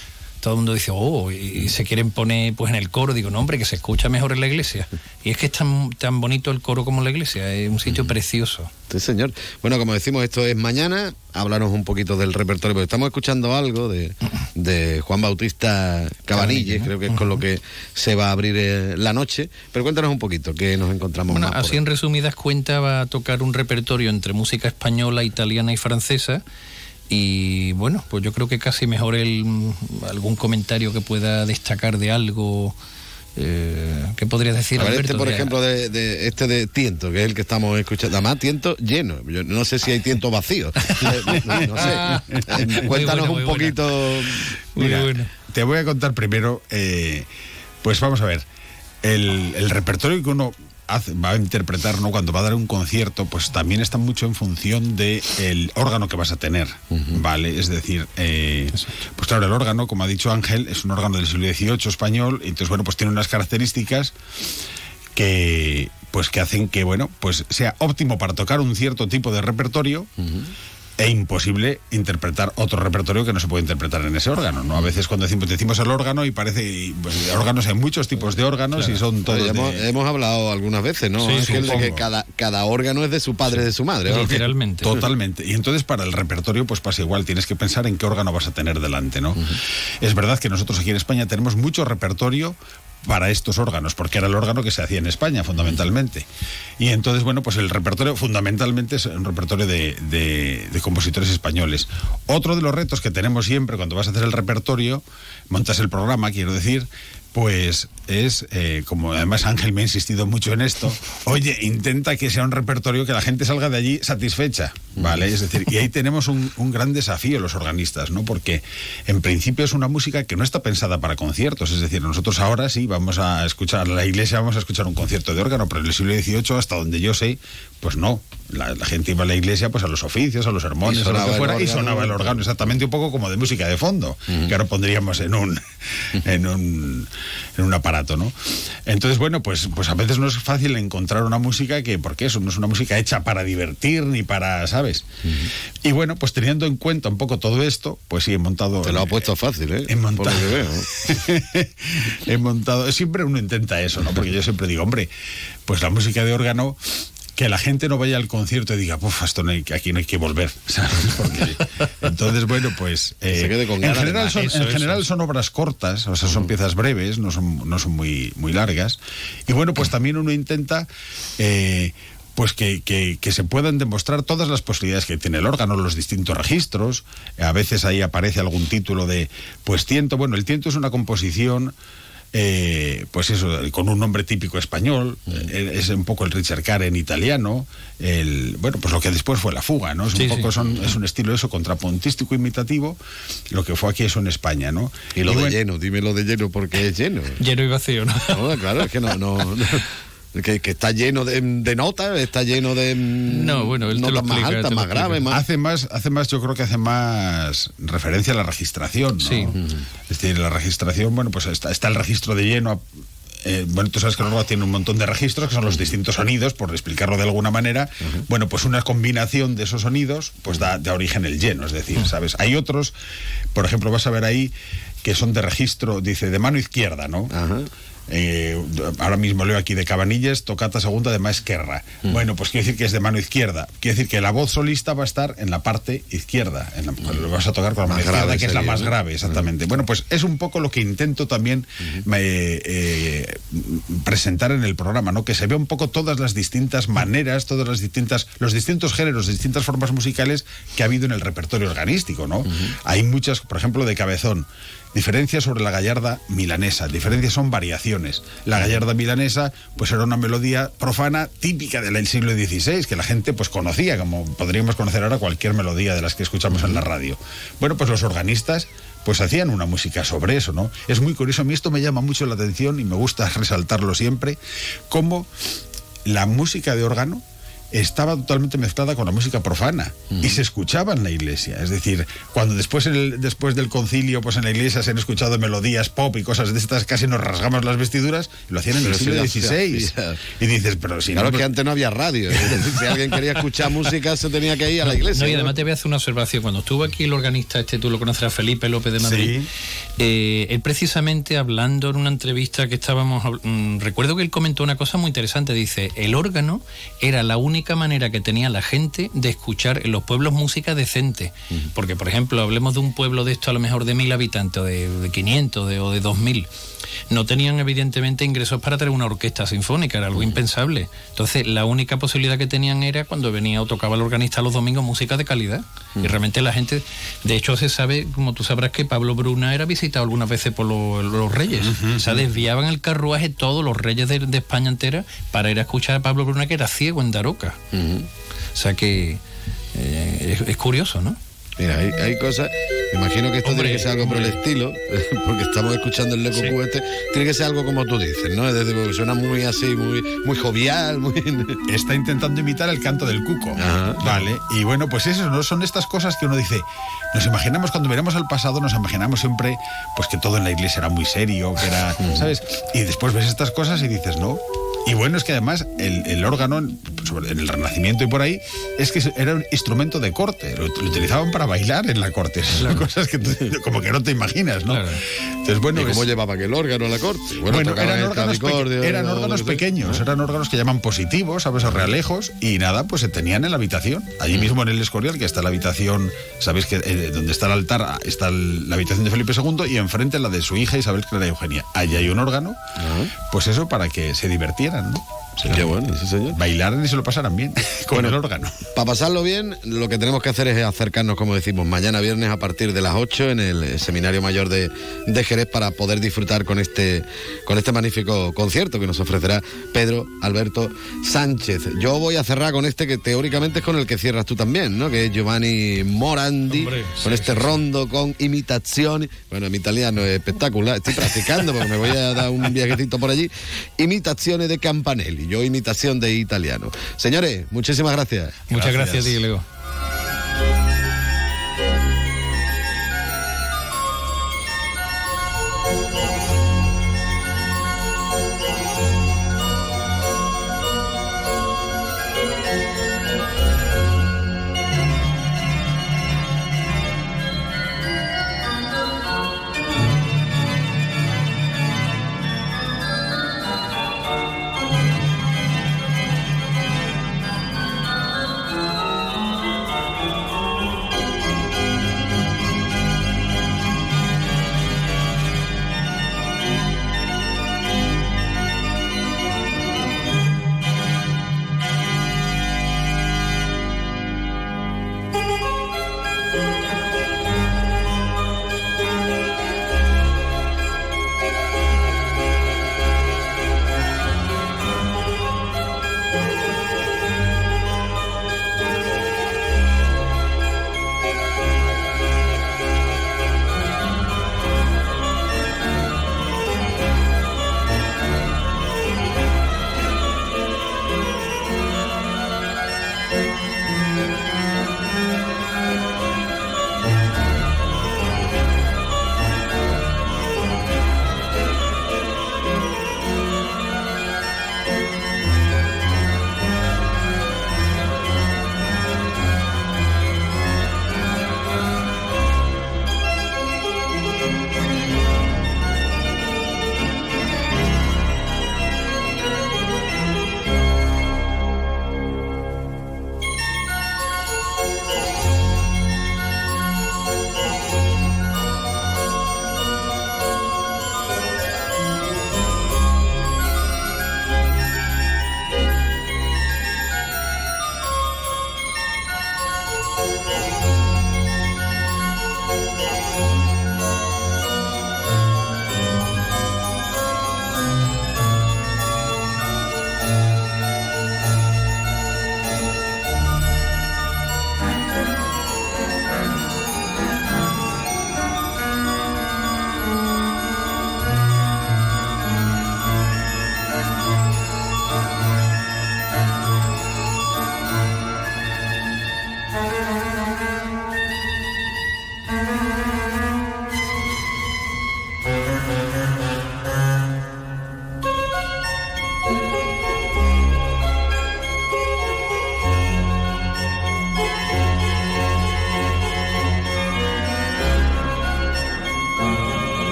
Speaker 12: todo el mundo dice, oh, y, se quieren poner pues en el coro. Digo, no, hombre, que se escucha mejor en la iglesia. Y es que es tan, tan bonito el coro como la iglesia, es un sitio precioso.
Speaker 3: Sí, señor. Bueno, como decimos, esto es mañana. Háblanos un poquito del repertorio, porque estamos escuchando algo de, de Juan Bautista Cabanilles, creo que es con lo que se va a abrir eh, la noche. Pero cuéntanos un poquito, que nos encontramos
Speaker 12: Bueno,
Speaker 3: más
Speaker 12: así en resumidas cuentas va a tocar un repertorio entre música española, italiana y francesa. Y bueno, pues yo creo que casi mejor el, mm, algún comentario que pueda destacar de algo. Eh, ¿Qué podrías decir,
Speaker 3: A ver,
Speaker 12: Alberto?
Speaker 3: este, por
Speaker 12: de-
Speaker 3: ejemplo, de, de- este de tiento, que es el que estamos escuchando. Además, tiento lleno. Yo no sé si hay tiento vacío. no, no sé. Cuéntanos
Speaker 13: bueno,
Speaker 3: un poquito.
Speaker 13: Mira, te voy a contar primero, eh, pues vamos a ver, el, el repertorio que uno hace- va a interpretar ¿no? cuando va a dar un concierto, pues también está mucho en función del el órgano que vas a tener, ¿vale? Es decir, eh, pues claro, el órgano, como ha dicho Ángel, es un órgano del siglo XVIII español, y entonces, bueno, pues tiene unas características que pues que hacen que bueno pues sea óptimo para tocar un cierto tipo de repertorio e imposible interpretar otro repertorio que no se puede interpretar en ese órgano. ¿no? A veces cuando decimos, decimos el órgano y parece, y, pues, órganos hay muchos tipos de órganos y son todos...
Speaker 3: Oye, hemos,
Speaker 13: de-
Speaker 3: hemos hablado algunas veces, ¿no?
Speaker 13: Sí,
Speaker 3: Ángel, de que cada, cada órgano es de su padre, de su madre. ¿no?
Speaker 13: Totalmente. Y entonces para el repertorio pues pasa igual, tienes que pensar en qué órgano vas a tener delante, ¿no? Es verdad que nosotros aquí en España tenemos mucho repertorio para estos órganos, porque era el órgano que se hacía en España fundamentalmente. Y entonces, bueno, pues el repertorio fundamentalmente es un repertorio de, de- de compositores españoles. Otro de los retos que tenemos siempre cuando vas a hacer el repertorio, montas el programa, quiero decir, pues es, eh, como además Ángel me ha insistido mucho en esto, oye, intenta que sea un repertorio que la gente salga de allí satisfecha, ¿vale? Es decir, y ahí tenemos un, un gran desafío los organistas, ¿no? Porque en principio es una música que no está pensada para conciertos, es decir, nosotros ahora sí vamos a escuchar, la iglesia vamos a escuchar un concierto de órgano, pero en el siglo XVIII, hasta donde yo sé, pues no, la, la gente iba a la iglesia pues a los oficios, a los sermones, a lo que fuera, y sonaba el órgano, exactamente un poco como de música de fondo, que ahora pondríamos en un, en un, en un aparato, ¿no? Entonces, bueno, pues, pues a veces no es fácil encontrar una música que, porque eso no es una música hecha para divertir ni para, ¿sabes? Y bueno, pues teniendo en cuenta un poco todo esto, pues sí, he montado...
Speaker 3: Te lo ha puesto fácil, ¿eh?
Speaker 13: He montado,
Speaker 3: Por lo que veo.
Speaker 13: he montado, siempre uno intenta eso, ¿no? Porque yo siempre digo, hombre, pues la música de órgano que la gente no vaya al concierto y diga, puf, esto no hay, aquí no hay que volver, ¿sabes? Porque, entonces, bueno, pues... eh,
Speaker 3: Se quede con
Speaker 13: en general, son,
Speaker 3: Eso,
Speaker 13: en
Speaker 3: eso.
Speaker 13: general son obras cortas, o sea, son piezas breves, no son, no son muy, muy largas. Y bueno, pues también uno intenta... eh, pues que, que- que se puedan demostrar todas las posibilidades que tiene el órgano, los distintos registros. A veces ahí aparece algún título de, pues tiento. Bueno, el tiento es una composición, eh, pues eso, con un nombre típico español. eh, Es un poco el Ricercare en italiano. El, bueno, pues lo que después fue la fuga, ¿no? Es
Speaker 12: Sí,
Speaker 13: un poco,
Speaker 12: sí.
Speaker 13: son- es un estilo eso, contrapuntístico imitativo, lo que fue aquí eso en España, ¿no?
Speaker 3: Y lo de
Speaker 13: bueno,
Speaker 3: lleno, dime lo de lleno porque es lleno.
Speaker 12: Lleno y vacío, ¿no?
Speaker 3: No, claro, es que no, no, no. Que, que está lleno de, de notas, está lleno de mm,
Speaker 12: No, bueno, él te lo
Speaker 3: notas más altas, más graves, más...
Speaker 13: Hace más, hace más, yo creo que hace más referencia a la registración, ¿no?
Speaker 12: Sí.
Speaker 13: Es decir, la registración, bueno, pues está, está el registro de lleno. eh, bueno, tú sabes que órgano tiene un montón de registros que son los distintos sonidos, por explicarlo de alguna manera. Bueno, pues una combinación de esos sonidos, pues da, da origen el lleno, es decir, ¿sabes? Hay otros, por ejemplo, vas a ver ahí que son de registro, dice, de mano izquierda, ¿no? Eh, ahora mismo leo aquí de Cabanilles, tocata segunda de Maesquerra. Bueno, pues quiere decir que es de mano izquierda. Quiere decir que la voz solista va a estar en la parte izquierda. En la- lo vas a tocar con la mano
Speaker 3: Más
Speaker 13: izquierda,
Speaker 3: grave
Speaker 13: que es la más
Speaker 3: ¿no?
Speaker 13: grave, exactamente. Bueno, pues es un poco lo que intento también me, eh, presentar en el programa, ¿no? Que se vea un poco todas las distintas maneras, todas las distintas, los distintos géneros, distintas formas musicales que ha habido en el repertorio organístico, ¿no? Hay muchas, por ejemplo, de cabezón. Diferencias sobre la gallarda milanesa. Diferencias son variaciones. La gallarda milanesa, pues era una melodía profana típica del siglo XVI, que la gente pues conocía, como podríamos conocer ahora cualquier melodía de las que escuchamos en la radio. Bueno, pues los organistas pues hacían una música sobre eso, ¿no? Es muy curioso, a mí esto me llama mucho la atención y me gusta resaltarlo siempre, cómo la música de órgano estaba totalmente mezclada con la música profana y se escuchaba en la iglesia. Es decir, cuando después, el- después del concilio, pues en la iglesia se han escuchado melodías pop y cosas de estas, casi nos rasgamos las vestiduras, lo hacían en
Speaker 3: Pero
Speaker 13: el
Speaker 3: si
Speaker 13: siglo
Speaker 3: hacía-
Speaker 13: XVI. Y dices, pero si
Speaker 3: Claro
Speaker 13: no... pues
Speaker 3: que antes no había radio. si alguien quería escuchar música, se tenía que ir a la iglesia.
Speaker 12: No, y
Speaker 3: ¿no?
Speaker 12: además te voy a hacer una observación. Cuando estuvo aquí el organista, este tú lo conocerás, Felipe López de Madrid,
Speaker 13: Sí.
Speaker 12: eh, él precisamente hablando en una entrevista que estábamos, mm, recuerdo que él comentó una cosa muy interesante. Dice, el órgano era la única manera que tenía la gente de escuchar en los pueblos música decente. Porque, por ejemplo, hablemos de un pueblo de esto a lo mejor de mil habitantes, o de, de 500 de- o de 2000. No tenían evidentemente ingresos para tener una orquesta sinfónica, era algo impensable. Entonces, la única posibilidad que tenían era cuando venía o tocaba el organista los domingos música de calidad. Y realmente la gente, de hecho se sabe, como tú sabrás, que Pablo Bruna era visitado algunas veces por los, los reyes. O sea, desviaban el carruaje todos los reyes de, de España entera para ir a escuchar a Pablo Bruna, que era ciego en Daroca. O sea que eh, es, es curioso, ¿no?
Speaker 3: Mira, hay, hay cosas. Imagino que esto
Speaker 12: Hombre,
Speaker 3: tiene que ser algo por el estilo, porque estamos escuchando el Leco
Speaker 12: Sí.
Speaker 3: Tiene que ser algo como tú dices, ¿no? Es decir, porque suena muy así, muy, muy jovial, muy.
Speaker 13: está intentando imitar el canto del cuco.
Speaker 3: Ajá.
Speaker 13: Vale. Y bueno, pues eso, ¿no? Son estas cosas que uno dice, nos imaginamos, cuando miramos al pasado, nos imaginamos siempre, pues que todo en la iglesia era muy serio, que era, ¿sabes? Y después ves estas cosas y dices, no. Y bueno, es que además el, el órgano, en el Renacimiento y por ahí, es que era un instrumento de corte. Lo, lo utilizaban para bailar en la corte. Son cosas que como que no te imaginas, ¿no? Entonces, bueno,
Speaker 3: ¿Y cómo
Speaker 13: es-
Speaker 3: llevaba aquel órgano a la corte?
Speaker 13: bueno, eran
Speaker 3: el
Speaker 13: órganos, peque-
Speaker 3: clavicordio,
Speaker 13: eran órganos
Speaker 3: que sea.
Speaker 13: pequeños, eran órganos que llaman positivos, ¿sabes? O realejos, y nada, pues se tenían en la habitación. Allí mismo en el Escorial, que está la habitación, ¿sabéis que eh, donde está el altar ah, está el- la habitación de Felipe II y enfrente la de su hija Isabel Clara Eugenia. Allí hay un órgano, pues eso para que se divertieran, ¿no?
Speaker 3: Qué bueno, sí, señor.
Speaker 13: Bailaran y se lo pasaran bien con el órgano.
Speaker 3: Para pasarlo bien, lo que tenemos que hacer es acercarnos, como decimos, mañana viernes a partir de las 8 en el eh, Seminario Mayor de, de Jerez para poder disfrutar con este, con este magnífico concierto que nos ofrecerá Pedro Alberto Sánchez. Yo voy a cerrar con este que teóricamente es con el que cierras tú también, ¿no? Que es Giovanni Morandi,
Speaker 12: Hombre,
Speaker 3: con
Speaker 12: sí,
Speaker 3: este rondo con imitación. Bueno, mi italiano es espectacular, estoy practicando porque me voy a dar un viajecito por allí. Imitaciones de Campanelli, yo imitación de italiano. Señores, muchísimas gracias.
Speaker 12: Muchas gracias, a ti,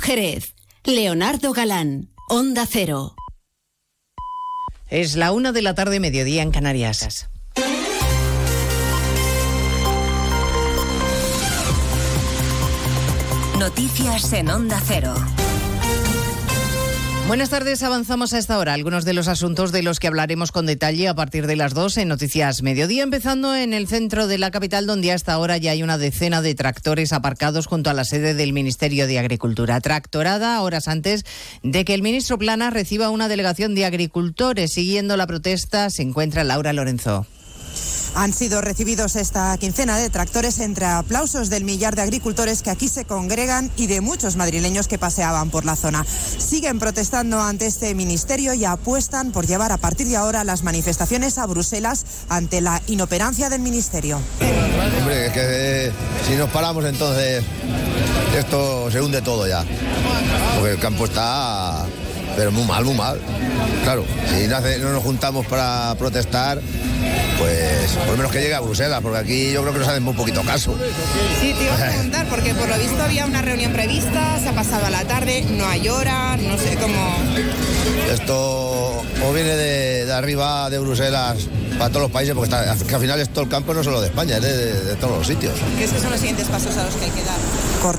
Speaker 2: Jerez. Leonardo Galán, Onda Cero.
Speaker 14: Es la una de la tarde, mediodía en Canarias.
Speaker 15: Noticias en Onda Cero.
Speaker 14: Buenas tardes, avanzamos a esta hora. Algunos de los asuntos de los que hablaremos con detalle a partir de las 2 en Noticias Mediodía, empezando en el centro de la capital, donde hasta ahora ya hay una decena de tractores aparcados junto a la sede del Ministerio de Agricultura. Tractorada horas antes de que el ministro Plana reciba una delegación de agricultores. Siguiendo la protesta se encuentra Laura Lorenzo.
Speaker 15: Han sido recibidos esta quincena de tractores entre aplausos del millar de agricultores que aquí se congregan y de muchos madrileños que paseaban por la zona. Siguen protestando ante este ministerio y apuestan por llevar a partir de ahora las manifestaciones a Bruselas ante la inoperancia del ministerio.
Speaker 16: Hombre, es que eh, si nos paramos entonces esto se hunde todo ya. Porque el campo está pero muy mal, muy mal. Claro, si no, hace- no nos juntamos para protestar, pues por lo menos que llegue a Bruselas, porque aquí yo creo que nos hacen muy poquito caso.
Speaker 17: Sí, te iba a preguntar, porque por lo visto había una reunión prevista, se ha pasado a la tarde, no hay hora, no sé cómo...
Speaker 16: Esto o viene de, de arriba de Bruselas para todos los países, porque está- que al final esto el campo no solo de España, es de, de- de todos los sitios.
Speaker 17: ¿Crees que son los siguientes pasos a los que hay que dar?
Speaker 15: Cor-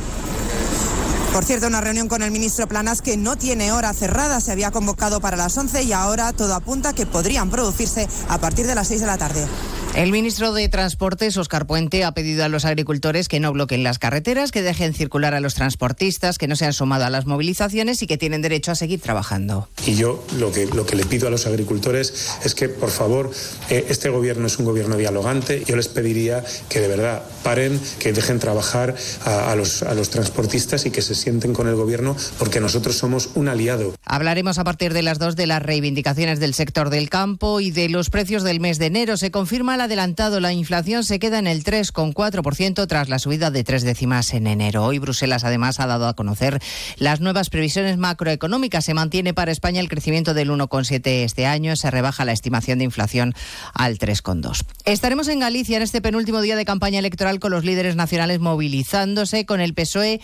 Speaker 15: Por cierto, una reunión con el ministro Planas que no tiene hora cerrada, se había convocado para las 11 y ahora todo apunta que podrían producirse a partir de las 6 de la tarde.
Speaker 14: El ministro de Transportes, Oscar Puente, ha pedido a los agricultores que no bloqueen las carreteras, que dejen circular a los transportistas, que no se han sumado a las movilizaciones y que tienen derecho a seguir trabajando.
Speaker 18: Y yo lo que, lo que le pido a los agricultores es que, por favor, eh, este gobierno es un gobierno dialogante. Yo les pediría que de verdad paren, que dejen trabajar a, a los, a los transportistas y que se sienten con el gobierno porque nosotros somos un aliado.
Speaker 14: Hablaremos a partir de las dos de las reivindicaciones del sector del campo y de los precios del mes de enero. Se confirma el adelantado. La inflación se queda en el 3,4% tras la subida de tres décimas en enero. Hoy Bruselas además ha dado a conocer las nuevas previsiones macroeconómicas. Se mantiene para España el crecimiento del 1,7 este año. Se rebaja la estimación de inflación al 3,2. Estaremos en Galicia en este penúltimo día de campaña electoral con los líderes nacionales movilizándose, con el PSOE E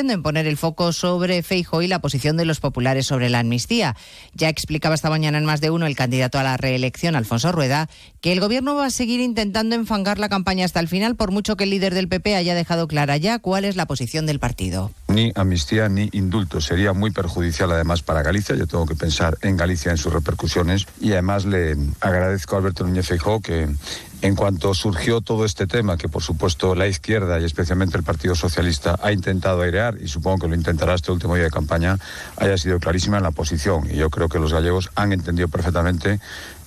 Speaker 14: insistiendo en poner el foco sobre Feijóo y la posición de los populares sobre la amnistía. Ya explicaba esta mañana en más de uno el candidato a la reelección, Alfonso Rueda, que el gobierno va a seguir intentando enfangar la campaña hasta el final, por mucho que el líder del PP haya dejado clara ya cuál es la posición del partido.
Speaker 19: Ni amnistía ni indulto. Sería muy perjudicial además para Galicia. Yo tengo que pensar en Galicia, en sus repercusiones. Y además le agradezco a Alberto Núñez Feijóo que en cuanto surgió todo este tema, que por supuesto la izquierda y especialmente el Partido Socialista ha intentado airear, y supongo que lo intentará este último día de campaña, haya sido clarísima en la posición. Y yo creo que los gallegos han entendido perfectamente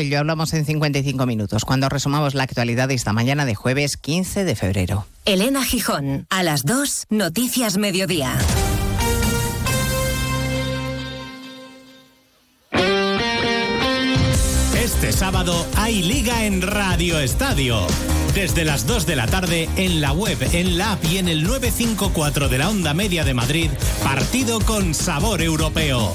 Speaker 14: y lo hablamos en 55 minutos, cuando resumamos la actualidad de esta mañana de jueves 15 de febrero.
Speaker 2: Elena Gijón, a las 2, Noticias Mediodía.
Speaker 20: Este sábado hay liga en Radio Estadio. Desde las 2 de la tarde en la web, en la app y en el 954 de la onda media de Madrid, partido con sabor europeo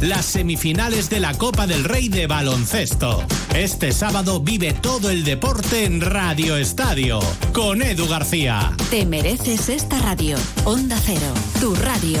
Speaker 20: las semifinales de la Copa del Rey de Baloncesto. Este sábado vive todo el deporte en Radio Estadio. Con Edu García.
Speaker 2: Te mereces esta radio. Onda Cero, tu radio.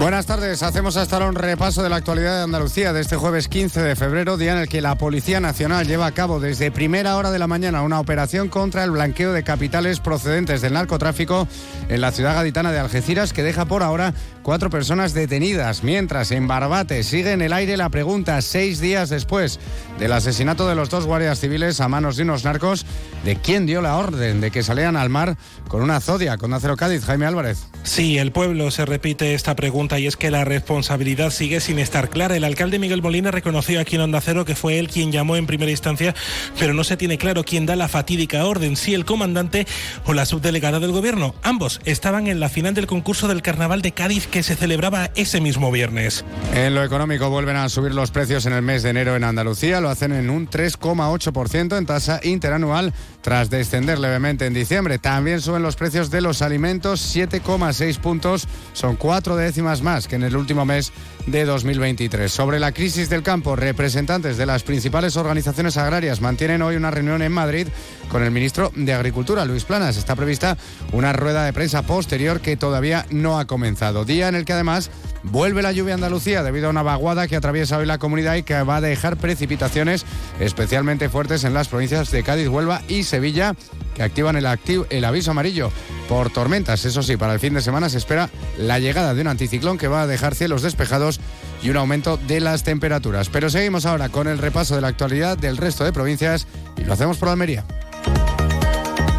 Speaker 21: Buenas tardes, hacemos hasta ahora un repaso de la actualidad de Andalucía de este jueves 15 de febrero, día en el que la Policía Nacional lleva a cabo desde primera hora de la mañana una operación contra el blanqueo de capitales procedentes del narcotráfico en la ciudad gaditana de Algeciras que deja por ahora cuatro personas detenidas, mientras en Barbate sigue en el aire la pregunta seis días después del asesinato de los dos guardias civiles a manos de unos narcos de quién dio la orden de que salieran al mar con una zodia, con Acero Cádiz, Jaime Álvarez.
Speaker 22: Sí, el pueblo se repite esta pregunta y es que la responsabilidad sigue sin estar clara. El alcalde Miguel Molina reconoció aquí en Onda Cero que fue él quien llamó en primera instancia, pero no se tiene claro quién da la fatídica orden, si el comandante o la subdelegada del gobierno. Ambos estaban en la final del concurso del Carnaval de Cádiz que se celebraba ese mismo viernes.
Speaker 21: En lo económico vuelven a subir los precios en el mes de enero en Andalucía, lo hacen en un 3,8% en tasa interanual tras descender levemente en diciembre. También suben los precios de los alimentos 7,6 puntos, son cuatro décimas más que en el último mes de 2023. Sobre la crisis del campo, representantes de las principales organizaciones agrarias mantienen hoy una reunión en Madrid con el ministro de Agricultura, Luis Planas. Está prevista una rueda de prensa posterior que todavía no ha comenzado. Día en el que además vuelve la lluvia a Andalucía debido a una vaguada que atraviesa hoy la comunidad y que va a dejar precipitaciones especialmente fuertes en las provincias de Cádiz, Huelva y Sevilla que activan el, el aviso amarillo por tormentas. Eso sí, para el fin de semana se espera la llegada de un anticiclón que va a dejar cielos despejados y un aumento de las temperaturas. Pero seguimos ahora con el repaso de la actualidad del resto de provincias y lo hacemos por Almería.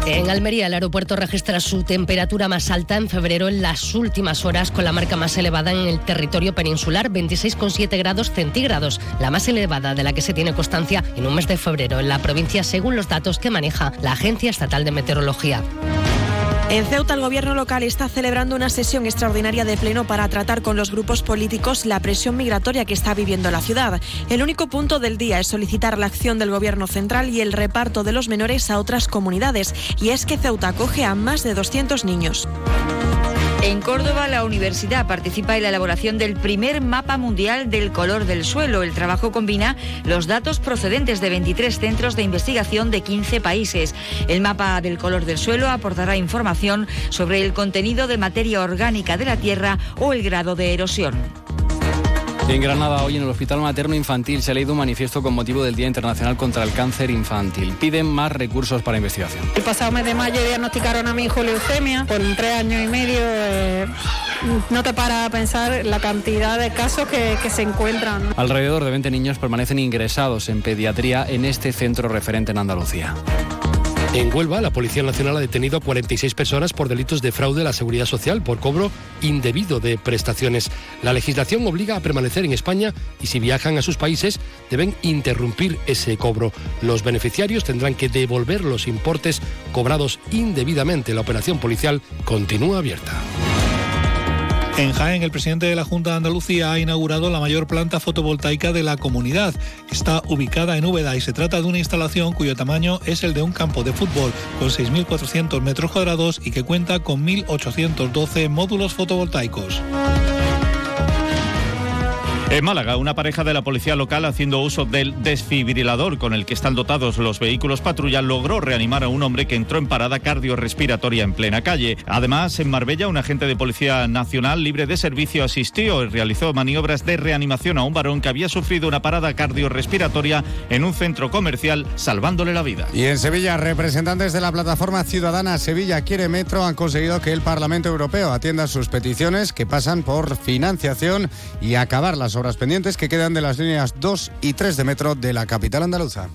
Speaker 23: En Almería, el aeropuerto registra su temperatura más alta en febrero en las últimas horas, con la marca más elevada en el territorio peninsular, 26,7 grados centígrados, la más elevada de la que se tiene constancia en un mes de febrero en la provincia, según los datos que maneja la Agencia Estatal de Meteorología.
Speaker 24: En Ceuta, el gobierno local está celebrando una sesión extraordinaria de pleno para tratar con los grupos políticos la presión migratoria que está viviendo la ciudad. El único punto del día es solicitar la acción del gobierno central y el reparto de los menores a otras comunidades. Y es que Ceuta acoge a más de 200 niños.
Speaker 25: En Córdoba, la universidad participa en la elaboración del primer mapa mundial del color del suelo. El trabajo combina los datos procedentes de 23 centros de investigación de 15 países. El mapa del color del suelo aportará información sobre el contenido de materia orgánica de la Tierra o el grado de erosión.
Speaker 26: En Granada, hoy en el Hospital Materno Infantil se ha leído un manifiesto con motivo del Día Internacional contra el Cáncer Infantil. Piden más recursos para investigación.
Speaker 27: El pasado mes de mayo diagnosticaron a mi hijo leucemia por tres años y medio. eh, no te para a pensar la cantidad de casos que, que se encuentran.
Speaker 26: Alrededor de 20 niños permanecen ingresados en pediatría en este centro referente en Andalucía.
Speaker 28: En Huelva, la Policía Nacional ha detenido a 46 personas por delitos de fraude a la seguridad social por cobro indebido de prestaciones. La legislación obliga a permanecer en España y si viajan a sus países deben interrumpir ese cobro. Los beneficiarios tendrán que devolver los importes cobrados indebidamente. La operación policial continúa abierta.
Speaker 29: En Jaén, el presidente de la Junta de Andalucía ha inaugurado la mayor planta fotovoltaica de la comunidad. Está ubicada en Úbeda y se trata de una instalación cuyo tamaño es el de un campo de fútbol con 6.400 metros cuadrados y que cuenta con 1.812 módulos fotovoltaicos.
Speaker 30: En Málaga, una pareja de la policía local haciendo uso del desfibrilador con el que están dotados los vehículos patrulla logró reanimar a un hombre que entró en parada cardiorrespiratoria en plena calle. Además, en Marbella, un agente de Policía Nacional libre de servicio asistió y realizó maniobras de reanimación a un varón que había sufrido una parada cardiorrespiratoria en un centro comercial, salvándole la vida.
Speaker 21: Y en Sevilla, representantes de la plataforma ciudadana Sevilla Quiere Metro han conseguido que el Parlamento Europeo atienda sus peticiones que pasan por financiación y acabar las obras pendientes que quedan de las líneas 2 y 3 de metro de la capital andaluza.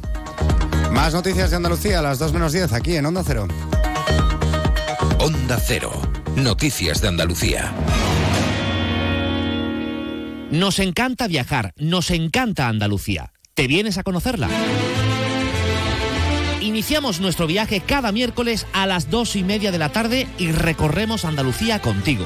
Speaker 21: Más noticias de Andalucía a las 2 menos 10 aquí en Onda Cero.
Speaker 31: Onda Cero. Noticias de Andalucía.
Speaker 32: Nos encanta viajar, nos encanta Andalucía. ¿Te vienes a conocerla? Iniciamos nuestro viaje cada miércoles a las dos y media de la tarde y recorremos Andalucía contigo.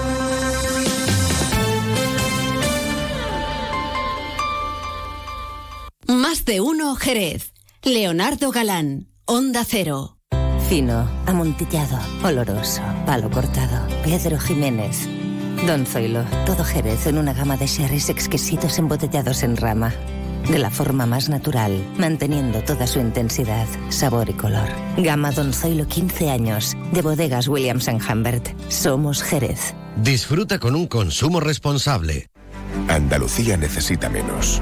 Speaker 2: De uno Jerez. Leonardo Galán, Onda Cero.
Speaker 33: Fino, amontillado, oloroso, palo cortado. Pedro Jiménez. Don Zoilo, todo Jerez en una gama de sherries exquisitos embotellados en rama. De la forma más natural, manteniendo toda su intensidad, sabor y color. Gama Don Zoilo 15 años, de bodegas Williams ⁇ Humbert. Somos Jerez.
Speaker 16: Disfruta con un consumo responsable.
Speaker 34: Andalucía necesita menos.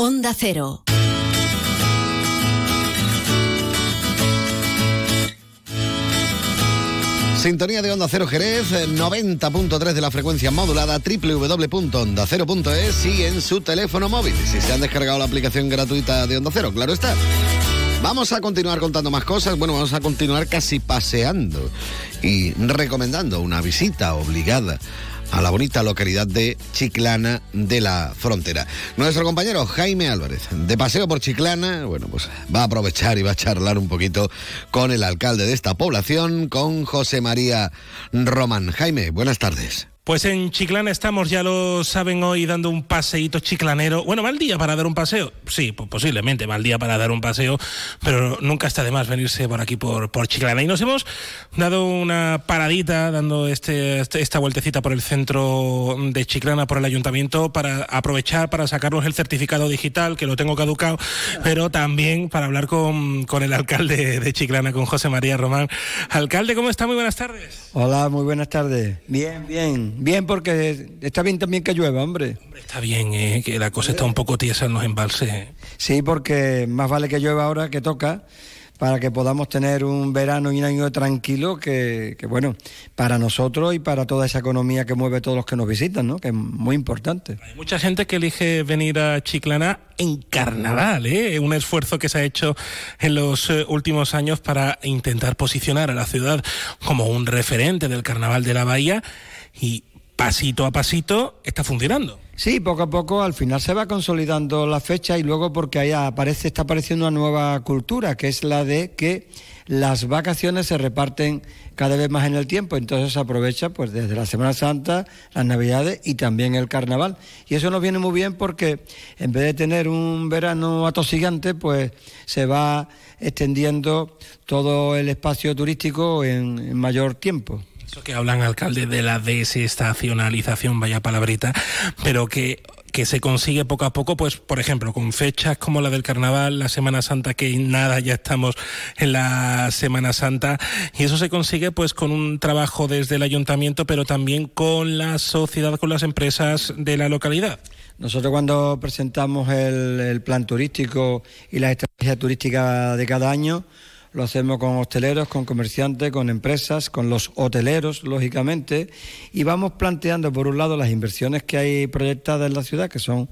Speaker 2: Onda Cero.
Speaker 3: Sintonía de Onda Cero Jerez, 90.3 de la frecuencia modulada, www.ondacero.es y en su teléfono móvil. Si se han descargado la aplicación gratuita de Onda Cero, claro está. Vamos a continuar contando más cosas. Bueno, vamos a continuar casi paseando y recomendando una visita obligada a la bonita localidad de Chiclana de la Frontera. Nuestro compañero Jaime Álvarez, de paseo por Chiclana, bueno, pues va a aprovechar y va a charlar un poquito con el alcalde de esta población, con José María Román. Jaime, buenas tardes.
Speaker 22: Pues en Chiclana estamos, ya lo saben hoy, dando un paseíto chiclanero. Bueno, ¿va el día para dar un paseo? Sí, pues posiblemente va el día para dar un paseo, pero nunca está de más venirse por aquí, por, por Chiclana. Y nos hemos dado una paradita, dando este, este, esta vueltecita por el centro de Chiclana, por el ayuntamiento, para aprovechar para sacarnos el certificado digital, que lo tengo caducado, pero también para hablar con, con el alcalde de Chiclana, con José María Román. Alcalde, ¿cómo está? Muy buenas tardes.
Speaker 35: Hola, muy buenas tardes. Bien, bien. Bien, porque está bien también que llueva, hombre.
Speaker 22: Está bien, eh, que la cosa está un poco tiesa en los embalses.
Speaker 35: Sí, porque más vale que llueva ahora que toca para que podamos tener un verano y un año tranquilo que, que, bueno, para nosotros y para toda esa economía que mueve a todos los que nos visitan, ¿no? Que es muy importante.
Speaker 22: Hay mucha gente que elige venir a Chiclana en carnaval, ¿eh? Un esfuerzo que se ha hecho en los eh, últimos años para intentar posicionar a la ciudad como un referente del carnaval de la bahía y pasito a pasito está funcionando.
Speaker 35: Sí, poco a poco al final se va consolidando la fecha y luego porque ahí aparece, está apareciendo una nueva cultura, que es la de que las vacaciones se reparten cada vez más en el tiempo, entonces se aprovecha pues desde la Semana Santa, las Navidades y también el Carnaval. Y eso nos viene muy bien porque en vez de tener un verano atosigante, pues se va extendiendo todo el espacio turístico en, en mayor tiempo.
Speaker 22: Eso que hablan, alcalde, de la desestacionalización, vaya palabrita, pero que, que se consigue poco a poco, pues por ejemplo, con fechas como la del Carnaval, la Semana Santa, que nada, ya estamos en la Semana Santa, y eso se consigue pues con un trabajo desde el ayuntamiento, pero también con la sociedad, con las empresas de la localidad.
Speaker 35: Nosotros cuando presentamos el, el plan turístico y la estrategia turística de cada año, lo hacemos con hosteleros, con comerciantes, con empresas, con los hoteleros, lógicamente, y vamos planteando, por un lado, las inversiones que hay proyectadas en la ciudad, que son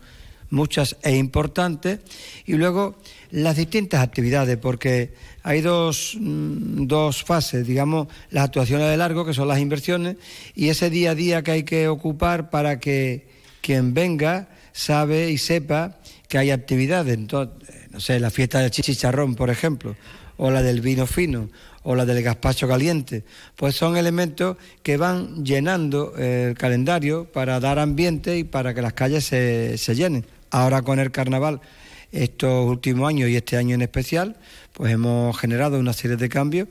Speaker 35: muchas e importantes, y luego las distintas actividades, porque hay dos, mm, dos fases, digamos, las actuaciones de largo, que son las inversiones, y ese día a día que hay que ocupar para que quien venga sabe y sepa que hay actividades. Entonces, no sé, la fiesta del chicharrón, por ejemplo, o la del vino fino, o la del gazpacho caliente, pues son elementos que van llenando el calendario para dar ambiente y para que las calles se, se llenen. Ahora con el carnaval, estos últimos años y este año en especial, pues hemos generado una serie de cambios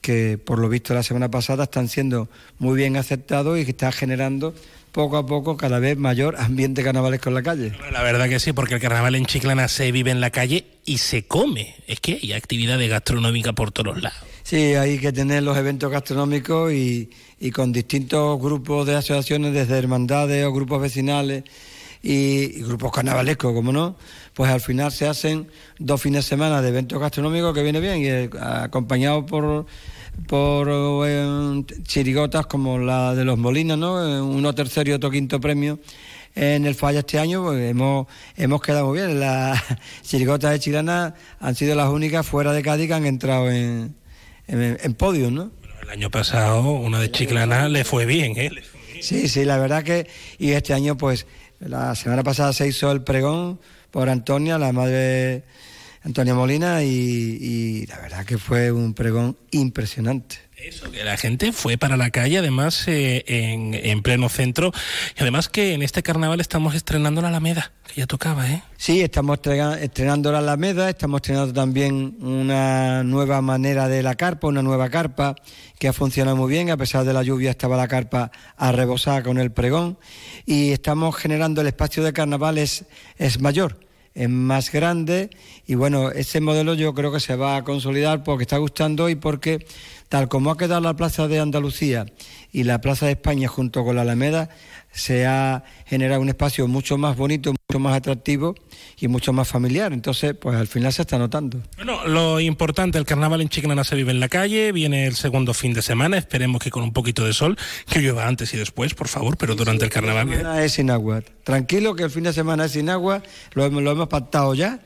Speaker 35: que por lo visto la semana pasada están siendo muy bien aceptados y que está generando poco a poco cada vez mayor ambiente carnavalesco en la calle.
Speaker 22: La verdad que sí, porque el carnaval en Chiclana se vive en la calle y se come. Es que hay actividades gastronómicas por todos lados.
Speaker 35: Sí, hay que tener los eventos gastronómicos y, y con distintos grupos de asociaciones, desde hermandades o grupos vecinales y, y, grupos carnavalescos, como no, pues al final se hacen dos fines de semana de eventos gastronómicos que viene bien y eh, acompañados por por eh, chirigotas como la de los Molinos, ¿no? Eh, uno tercero y otro quinto premio en el Falla este año, pues hemos, hemos quedado muy bien. Las chirigotas de Chilana han sido las únicas fuera de Cádiz que han entrado en, en, en podio, ¿no?
Speaker 22: El año pasado una de Chiclana le fue bien, ¿eh?
Speaker 35: Sí, sí, la verdad que... Y este año, pues, la semana pasada se hizo el pregón por Antonia, la madre Antonio Molina y, y, la verdad que fue un pregón impresionante.
Speaker 22: Eso, que la gente fue para la calle, además eh, en, en, pleno centro, y además que en este carnaval estamos estrenando la Alameda, que ya tocaba, ¿eh?
Speaker 35: Sí, estamos estrenando la Alameda, estamos estrenando también una nueva manera de la carpa, una nueva carpa que ha funcionado muy bien, a pesar de la lluvia estaba la carpa arrebosada con el pregón, y estamos generando el espacio de carnaval es, es mayor más grande y bueno, ese modelo yo creo que se va a consolidar porque está gustando y porque tal como ha quedado la Plaza de Andalucía y la Plaza de España junto con la Alameda, se ha generado un espacio mucho más bonito, mucho más atractivo y mucho más familiar. Entonces, pues al final se está notando.
Speaker 22: Bueno, lo importante, el carnaval en Chiclana se vive en la calle, viene el segundo fin de semana, esperemos que con un poquito de sol, que llueva antes y después, por favor, pero durante el carnaval...
Speaker 35: Es sin agua. Tranquilo que el fin de semana es sin agua, lo, lo hemos pactado ya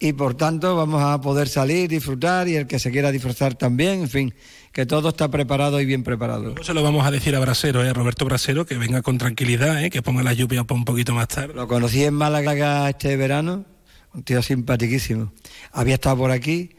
Speaker 35: y por tanto vamos a poder salir, disfrutar y el que se quiera disfrutar también, en fin, que todo está preparado y bien preparado.
Speaker 22: Luego se lo vamos a decir a Brasero, ¿eh? Roberto Brasero, que venga con tranquilidad, ¿eh? que ponga la lluvia un poquito más tarde.
Speaker 35: Lo conocí en Málaga este verano, un tío simpaticísimo. Había estado por aquí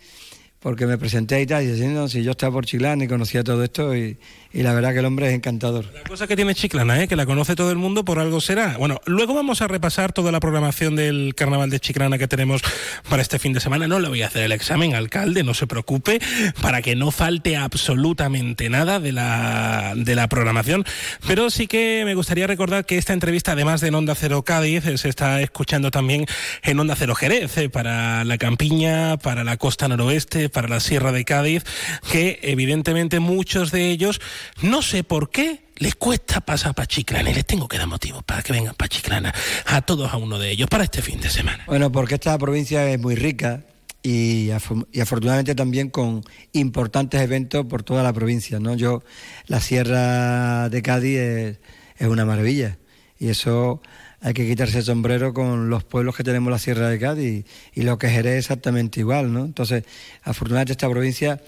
Speaker 35: porque me presenté y tal, y diciendo, si yo estaba por Chiclana y conocía todo esto, y, y, la verdad que el hombre es encantador.
Speaker 22: La cosa que tiene Chiclana, ¿eh? que la conoce todo el mundo, por algo será. Bueno, luego vamos a repasar toda la programación del Carnaval de Chiclana que tenemos para este fin de semana. No le voy a hacer el examen, alcalde, no se preocupe, para que no falte absolutamente nada de la, de la programación. Pero sí que me gustaría recordar que esta entrevista, además de en Onda Cero Cádiz, se está escuchando también en Onda Cero Jerez, ¿eh? para la Campiña, para la costa noroeste, para la Sierra de Cádiz, que evidentemente muchos de ellos, no sé por qué, les cuesta pasar para Chiclana y les tengo que dar motivos para que vengan para Chiclana a todos a uno de ellos para este fin de semana.
Speaker 35: Bueno, porque esta provincia es muy rica y, afortunadamente también con importantes eventos por toda la provincia, ¿no? Yo, la Sierra de Cádiz es, es una maravilla y eso hay que quitarse el sombrero con los pueblos que tenemos la Sierra de Cádiz y, lo que Jerez exactamente igual, ¿no? Entonces, afortunadamente esta provincia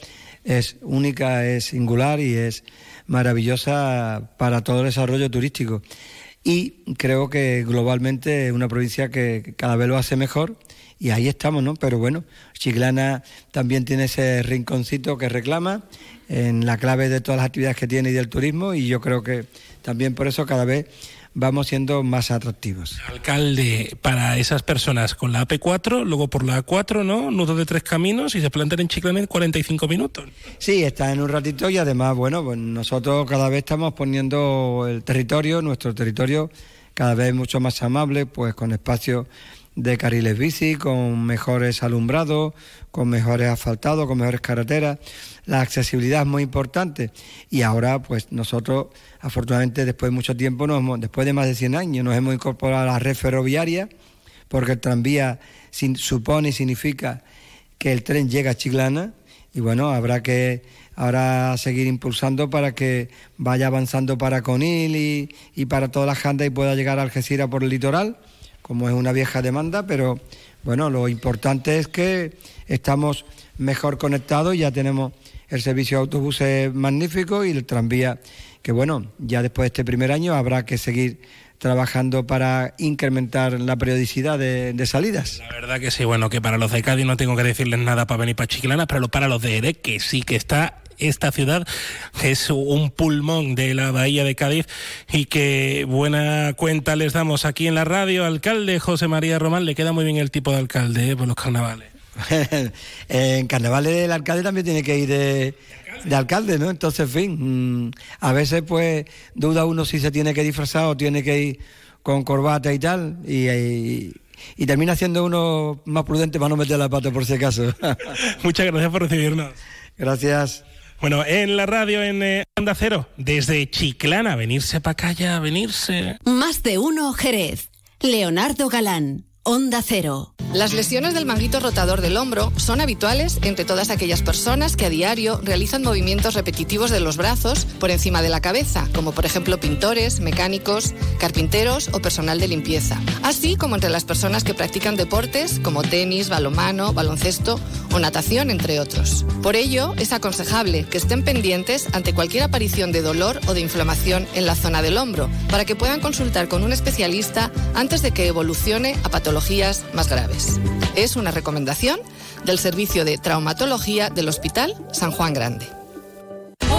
Speaker 35: es única, es singular y es maravillosa para todo el desarrollo turístico. Y creo que globalmente es una provincia que cada vez lo hace mejor y ahí estamos, ¿no? Pero bueno, Chiclana también tiene ese rinconcito que reclama en la clave de todas las actividades que tiene y del turismo y yo creo que también por eso cada vez vamos siendo más atractivos.
Speaker 22: Alcalde, para esas personas con la AP4, luego por la A4, ¿no? Nudo de tres caminos y se plantan en Chiclana en 45 minutos.
Speaker 35: Sí, está en un ratito y además, bueno, pues nosotros cada vez estamos poniendo el territorio, nuestro territorio, cada vez mucho más amable, pues con espacios de carriles bici, con mejores alumbrados, con mejores asfaltados, con mejores carreteras. La accesibilidad es muy importante. Y ahora pues nosotros afortunadamente después de mucho tiempo, nos después de más de 100 años, nos hemos incorporado a la red ferroviaria porque el tranvía supone y significa que el tren llega a Chiclana y bueno, habrá que ahora seguir impulsando para que vaya avanzando para Conil y, y para todas las jandas y pueda llegar a Algeciras por el litoral, como es una vieja demanda, pero bueno, lo importante es que estamos mejor conectados, ya tenemos el servicio de autobuses magnífico y el tranvía, que bueno, ya después de este primer año habrá que seguir trabajando para incrementar la periodicidad de, salidas.
Speaker 22: La verdad que sí, bueno, que para los de Cádiz no tengo que decirles nada para venir para Chiclana, pero para los de Jerez, que sí que está esta ciudad, es un pulmón de la bahía de Cádiz y que buena cuenta les damos aquí en la radio. Alcalde José María Román, le queda muy bien el tipo de alcalde ¿eh? por los carnavales.
Speaker 35: en carnavales el alcalde también tiene que ir de, de alcalde, ¿no? Entonces, en fin, mm, a veces pues duda uno si se tiene que disfrazar o tiene que ir con corbata y tal, y, y- y termina siendo uno más prudente para no meter la pata por si acaso.
Speaker 22: Muchas gracias por recibirnos.
Speaker 35: Gracias.
Speaker 22: Bueno, en la radio en eh, Onda Cero, desde Chiclana, venirse para acá ya, venirse.
Speaker 2: Más de uno Jerez. Leonardo Galán, Onda Cero.
Speaker 30: Las lesiones del manguito rotador del hombro son habituales entre todas aquellas personas que a diario realizan movimientos repetitivos de los brazos por encima de la cabeza, como por ejemplo pintores, mecánicos, carpinteros o personal de limpieza, así como entre las personas que practican deportes como tenis, balomano, baloncesto o natación, entre otros. Por ello, es aconsejable que estén pendientes ante cualquier aparición de dolor o de inflamación en la zona del hombro, para que puedan consultar con un especialista antes de que evolucione a patologías más graves. Es una recomendación del Servicio de Traumatología del Hospital San Juan Grande.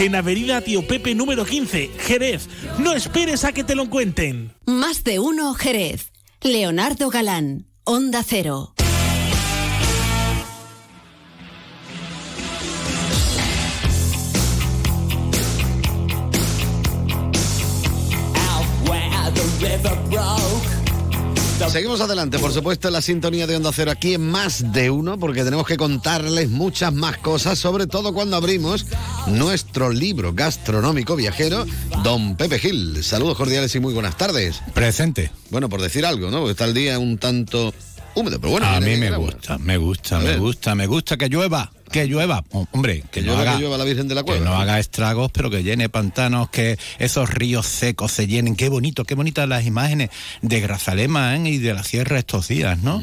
Speaker 22: en Avenida Tío Pepe número 15, Jerez. No esperes a que te lo cuenten.
Speaker 2: Más de uno Jerez. Leonardo Galán, Onda Cero.
Speaker 3: Seguimos adelante, por supuesto, en la sintonía de Onda Cero aquí en Más de Uno, porque tenemos que contarles muchas más cosas, sobre todo cuando abrimos nuestro libro gastronómico viajero, Don Pepe Gil. Saludos cordiales y muy buenas tardes.
Speaker 29: Presente.
Speaker 3: Bueno, por decir algo, ¿no? Porque está el día un tanto húmedo, pero bueno.
Speaker 29: a mí me gusta, me gusta, me gusta, me gusta que llueva, que llueva. Hombre, que,
Speaker 3: Que
Speaker 29: no
Speaker 3: llueva,
Speaker 29: haga,
Speaker 3: que llueva la Virgen de la
Speaker 29: que
Speaker 3: Cueva.
Speaker 29: no haga estragos, pero que llene pantanos, que esos ríos secos se llenen. Qué bonito, qué bonitas las imágenes de Grazalema ¿eh? y de la sierra estos días, ¿no?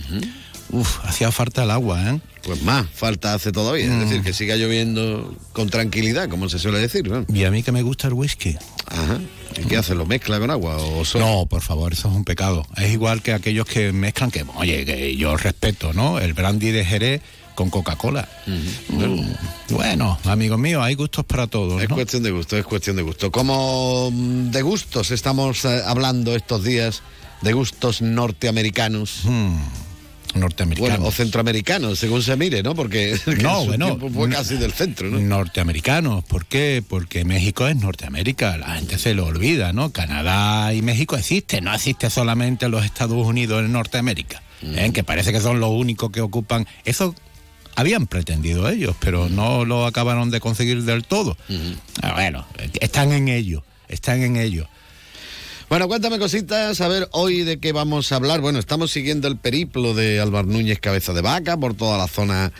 Speaker 29: Uf, hacía falta el agua, ¿eh?
Speaker 3: Pues más falta hace todavía, es
Speaker 29: Mm.
Speaker 3: decir, que siga lloviendo con tranquilidad, como se suele decir, ¿no?
Speaker 29: Y a mí que me gusta el whisky.
Speaker 3: Ajá. ¿Y qué hace? ¿Lo mezcla con agua o solo?
Speaker 29: No, por favor, eso es un pecado. Es igual que aquellos que mezclan, que, oye, que yo respeto, ¿no? El brandy de Jerez con Coca-Cola. Mm, Bueno, amigos míos, hay gustos para todos.
Speaker 3: Es
Speaker 29: ¿no?
Speaker 3: cuestión de gusto, es cuestión de gusto. Como mm, de gustos estamos eh, hablando estos días, de gustos norteamericanos.
Speaker 29: norteamericanos.
Speaker 3: Bueno, o centroamericanos, según se mire, ¿no? Porque
Speaker 29: No, bueno,
Speaker 3: fue casi del centro, ¿no?
Speaker 29: Norteamericanos, ¿por qué? Porque México es Norteamérica, la gente se lo olvida, ¿no? Canadá y México existen, no existe solamente los Estados Unidos en Norteamérica, ¿eh? que parece que son los únicos que ocupan. Eso habían pretendido ellos, pero no lo acabaron de conseguir del todo. Ah, bueno, están en ello, están en ello.
Speaker 3: Bueno, cuéntame cositas, a ver hoy de qué vamos a hablar. Bueno, estamos siguiendo el periplo de Álvaro Núñez Cabeza de Vaca por toda la zona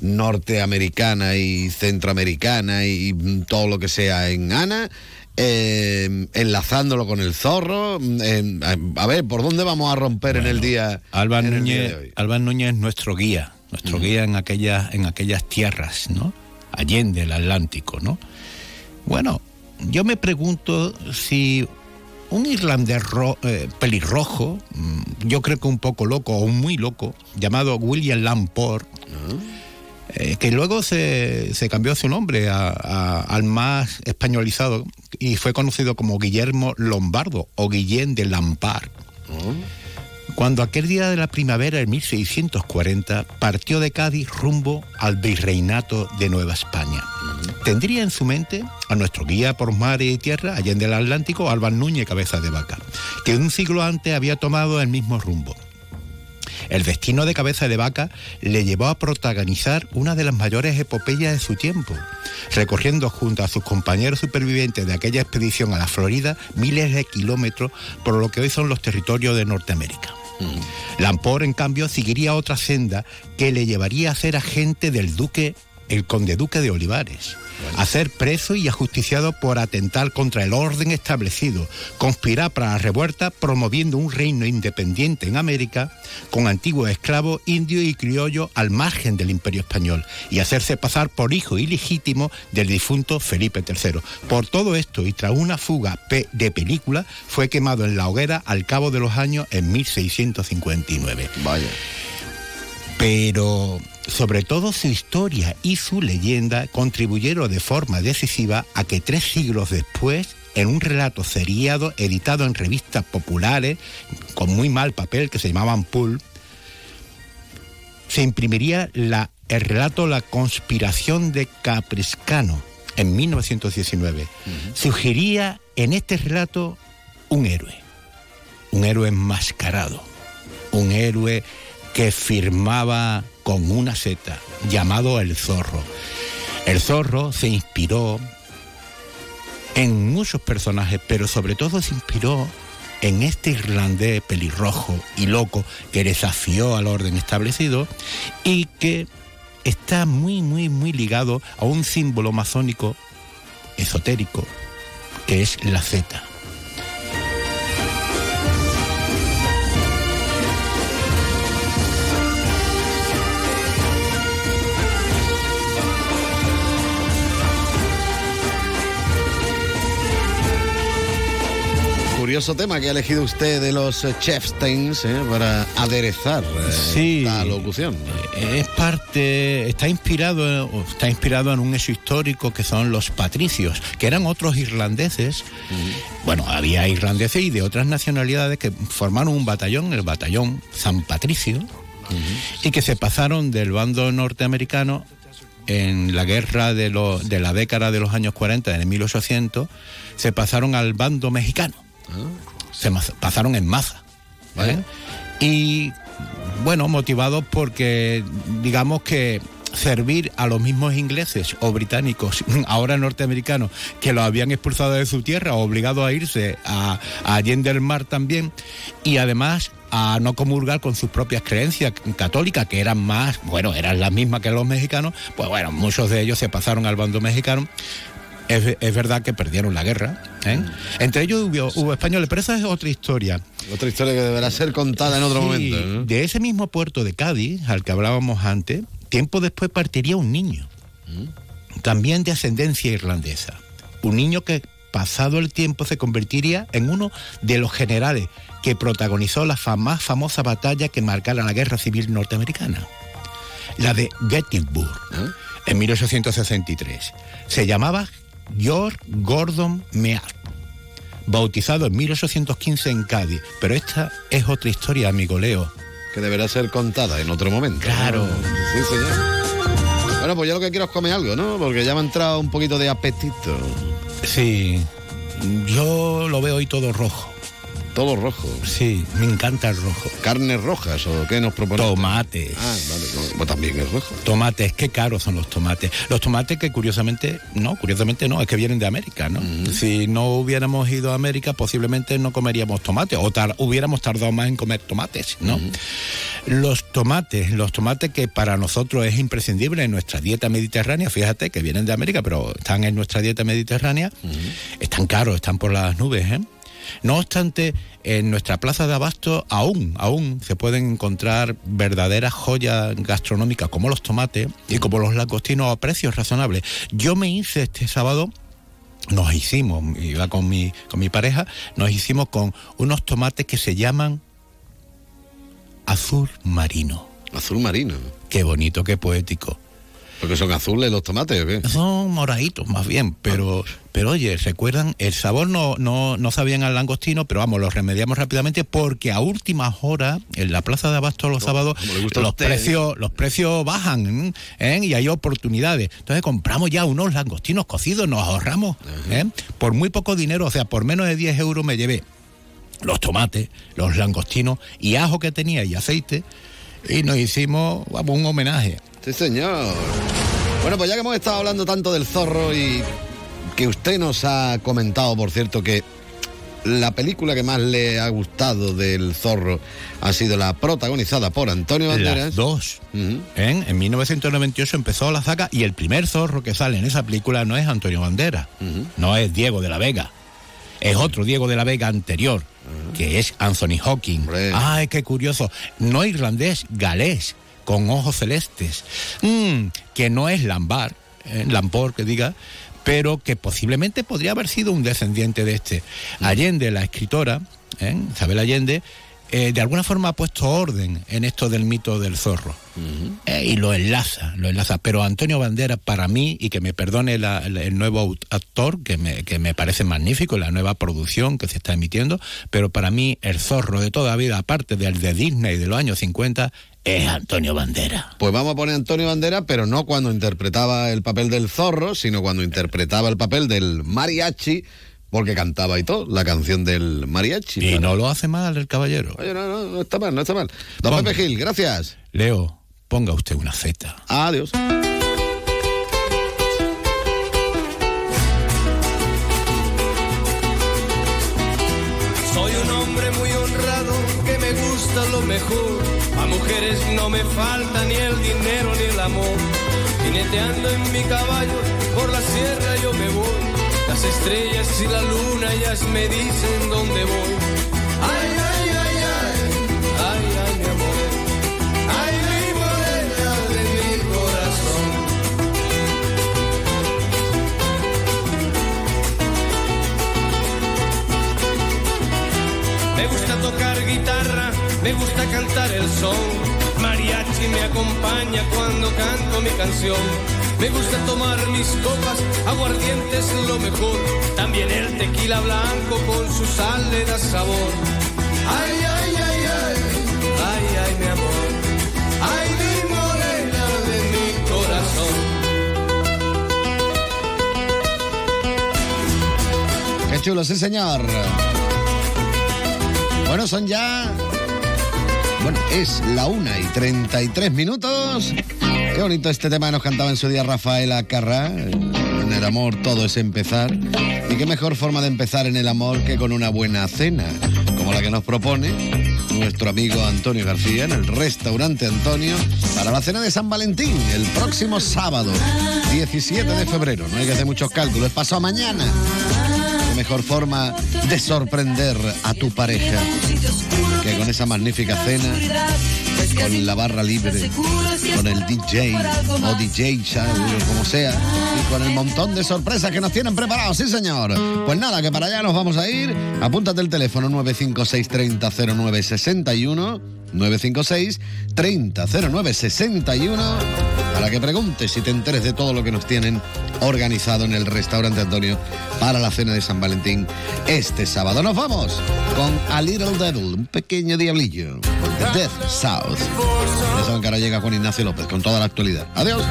Speaker 3: norteamericana y centroamericana y todo lo que sea en Ana. eh, enlazándolo con el zorro. en- a, ver, ¿por dónde vamos a romper en el día?
Speaker 29: Álvaro Núñez, Núñez es nuestro guía, nuestro guía en aquellas, en aquellas tierras, ¿no? Allende el Atlántico, ¿no? Bueno, yo me pregunto si un irlandés ro- eh, pelirrojo, mm, yo creo que un poco loco o muy loco, llamado William Lamport, eh, que luego se, se cambió su nombre al más españolizado y fue conocido como Guillermo Lombardo o Guillén de Lampard. Cuando aquel día de la primavera de 1640 partió de Cádiz rumbo al virreinato de Nueva España. Tendría en su mente a nuestro guía por mar y tierra, allende el Atlántico, Álvaro Núñez Cabeza de Vaca, que un siglo antes había tomado el mismo rumbo. El destino de Cabeza de Vaca le llevó a protagonizar una de las mayores epopeyas de su tiempo, recorriendo junto a sus compañeros supervivientes de aquella expedición a la Florida miles de kilómetros por lo que hoy son los territorios de Norteamérica. Lamport, en cambio, seguiría otra senda que le llevaría a ser agente del duque, el conde duque de Olivares, a ser preso y ajusticiado por atentar contra el orden establecido, conspirar para la revuelta promoviendo un reino independiente en América con antiguos esclavos indios y criollos al margen del imperio español y hacerse pasar por hijo ilegítimo del difunto Felipe III. Por todo esto y tras una fuga de película fue quemado en la hoguera al cabo de los años en 1659.
Speaker 36: Vaya.
Speaker 29: Pero sobre todo su historia y su leyenda contribuyeron de forma decisiva a que tres siglos después, en un relato seriado editado en revistas populares, con muy mal papel, que se llamaban Pulp, se imprimiría la, el relato La conspiración de Capriscano en 1919. Surgiría en este relato un héroe, un héroe enmascarado, un héroe que firmaba con una seta, llamado el zorro. El zorro se inspiró en muchos personajes, pero sobre todo se inspiró en este irlandés pelirrojo y loco que desafió al orden establecido y que está muy, muy, muy ligado a un símbolo masónico esotérico que es la Z.
Speaker 36: Curioso tema que ha elegido usted de los eh, Chefstains eh, para aderezar eh,
Speaker 29: Sí.
Speaker 36: la locución.
Speaker 29: Es parte, está inspirado, está inspirado en un hecho histórico que son los patricios, que eran otros irlandeses. Bueno, había irlandeses y de otras nacionalidades que formaron un batallón, el batallón San Patricio, y que se pasaron del bando norteamericano en la guerra de, de la década de los años 40, en el 1800, se pasaron al bando mexicano. Se pasaron en masa. ¿vale? Y bueno, motivados porque digamos que servir a los mismos ingleses o británicos, ahora norteamericanos, que los habían expulsado de su tierra, obligados a irse a, a Allende el Mar también, y además a no comulgar con sus propias creencias católicas, que eran más, bueno, eran las mismas que los mexicanos, pues bueno, muchos de ellos se pasaron al bando mexicano. Es, es verdad que perdieron la guerra. ¿eh? Entre ellos hubo, hubo españoles, pero esa es otra historia.
Speaker 36: Otra historia que deberá ser contada en otro
Speaker 29: Sí,
Speaker 36: momento. ¿no?
Speaker 29: De ese mismo puerto de Cádiz, al que hablábamos antes, tiempo después partiría un niño, también de ascendencia irlandesa. Un niño que, pasado el tiempo, se convertiría en uno de los generales que protagonizó la más famosa batalla que marcara la guerra civil norteamericana, la de Gettysburg, en 1863. Se llamaba George Gordon Meade bautizado en 1815 en Cádiz. Pero esta es otra historia, amigo Leo.
Speaker 36: Que deberá ser contada en otro momento.
Speaker 29: Claro.
Speaker 36: Sí, señor. Bueno, pues yo lo que quiero es comer algo, ¿no? Porque ya me ha entrado un poquito de apetito.
Speaker 29: Sí, yo lo veo hoy todo rojo.
Speaker 36: Todo rojo.
Speaker 29: Sí, me encanta el rojo.
Speaker 36: ¿Carnes rojas o qué nos propones?
Speaker 29: Tomates.
Speaker 36: Ah, vale. Pues también es rojo.
Speaker 29: Tomates, qué caros son los tomates. Los tomates que curiosamente, no, curiosamente no, es que vienen de América, ¿no? Si no hubiéramos ido a América, posiblemente no comeríamos tomates o tar- hubiéramos tardado más en comer tomates, ¿no? Los tomates, los tomates que para nosotros es imprescindible en nuestra dieta mediterránea, fíjate que vienen de América, pero están en nuestra dieta mediterránea, están caros, están por las nubes, ¿eh? No obstante, en nuestra plaza de abasto aún, aún se pueden encontrar verdaderas joyas gastronómicas como los tomates y como los langostinos a precios razonables. Yo me hice este sábado nos hicimos, iba con mi, con mi pareja, nos hicimos con unos tomates que se llaman azul marino.
Speaker 3: Azul marino.
Speaker 29: Qué bonito, qué poético.
Speaker 3: ¿Porque son azules los tomates o qué?
Speaker 29: Son moraditos más bien, pero, pero oye, ¿recuerdan? El sabor no, no, no sabían al langostino, pero vamos, lo remediamos rápidamente porque a últimas horas, en la plaza de Abasto los sábados, los
Speaker 3: ¿eh?
Speaker 29: precios, los precios bajan ¿eh? y hay oportunidades. Entonces compramos ya unos langostinos cocidos, nos ahorramos. ¿eh? Por muy poco dinero, o sea, por menos de 10 euros me llevé los tomates, los langostinos y ajo que tenía y aceite y nos hicimos vamos, un homenaje.
Speaker 3: Sí, señor. Bueno, pues ya que hemos estado hablando tanto del zorro y que usted nos ha comentado, por cierto, que la película que más le ha gustado del zorro ha sido la protagonizada por Antonio Banderas.
Speaker 29: Las dos. ¿eh? En 1998 empezó la saga y el primer zorro que sale en esa película no es Antonio Banderas, no es Diego de la Vega, es otro Diego de la Vega anterior, que es Anthony Hawking. Ay, qué curioso. No irlandés, galés, con ojos celestes. Mm, que no es Lambert, eh, Lamport que diga, pero que posiblemente podría haber sido un descendiente de este. Allende, la escritora, ¿eh? Isabel Allende, eh, de alguna forma ha puesto orden en esto del mito del zorro. Eh, y lo enlaza, lo enlaza. Pero Antonio Bandera, para mí, y que me perdone la- el, el nuevo actor, que me, que me parece magnífico, la nueva producción que se está emitiendo, pero para mí el zorro de toda vida, aparte del de Disney de los años 50, es Antonio Bandera.
Speaker 3: Pues vamos a poner Antonio Bandera, pero no cuando interpretaba el papel del zorro, sino cuando interpretaba el papel del mariachi, porque cantaba y todo, la canción del mariachi.
Speaker 29: Y no lo hace mal el caballero.
Speaker 3: Oye, no, no, no está mal, no está mal. Don Pepe Gil, gracias.
Speaker 29: Leo, ponga usted una Z.
Speaker 3: Adiós.
Speaker 37: Soy un hombre muy honrado que me gusta lo mejor. A mujeres no me falta ni el dinero ni el amor. Jineteando en mi caballo por la sierra yo me voy. Las estrellas y la luna ellas me dicen dónde voy. Ay, ay, ay, ay, ay, ay, mi amor. Ay, mi morena de mi corazón. Me gusta tocar guitarra, me gusta cantar el son. Mariachi me acompaña cuando canto mi canción. Me gusta tomar mis copas, aguardiente es lo mejor. También el tequila blanco con su sal le da sabor. Ay, ay, ay, ay, ay, ay, mi amor. Ay, mi morena de mi corazón.
Speaker 3: Qué chulo, sí, señor. Bueno, son ya. Bueno, es la una y 33 minutos. Qué bonito este tema nos cantaba en su día Rafaela Carrá. En el amor todo es empezar. Y qué mejor forma de empezar en el amor que con una buena cena, como la que nos propone nuestro amigo Antonio García en el restaurante Antonio para la cena de San Valentín el próximo sábado, 17 de febrero. No hay que hacer muchos cálculos, pasado mañana. Qué mejor forma de sorprender a tu pareja que con esa magnífica cena, con la barra libre, con el DJ o DJ, ¿sabes? como sea, y con el montón de sorpresas que nos tienen preparados, sí señor. Pues nada, que para allá nos vamos a ir. Apúntate el teléfono 956 30 0961 956 30 0961 para que preguntes si te enteres de todo lo que nos tienen organizado en el restaurante Antonio para la cena de San Valentín este sábado. Nos vamos con A Little Devil, un pequeño diablillo, de Death South. Ya saben que ahora llega Juan Ignacio López con toda la actualidad. Adiós.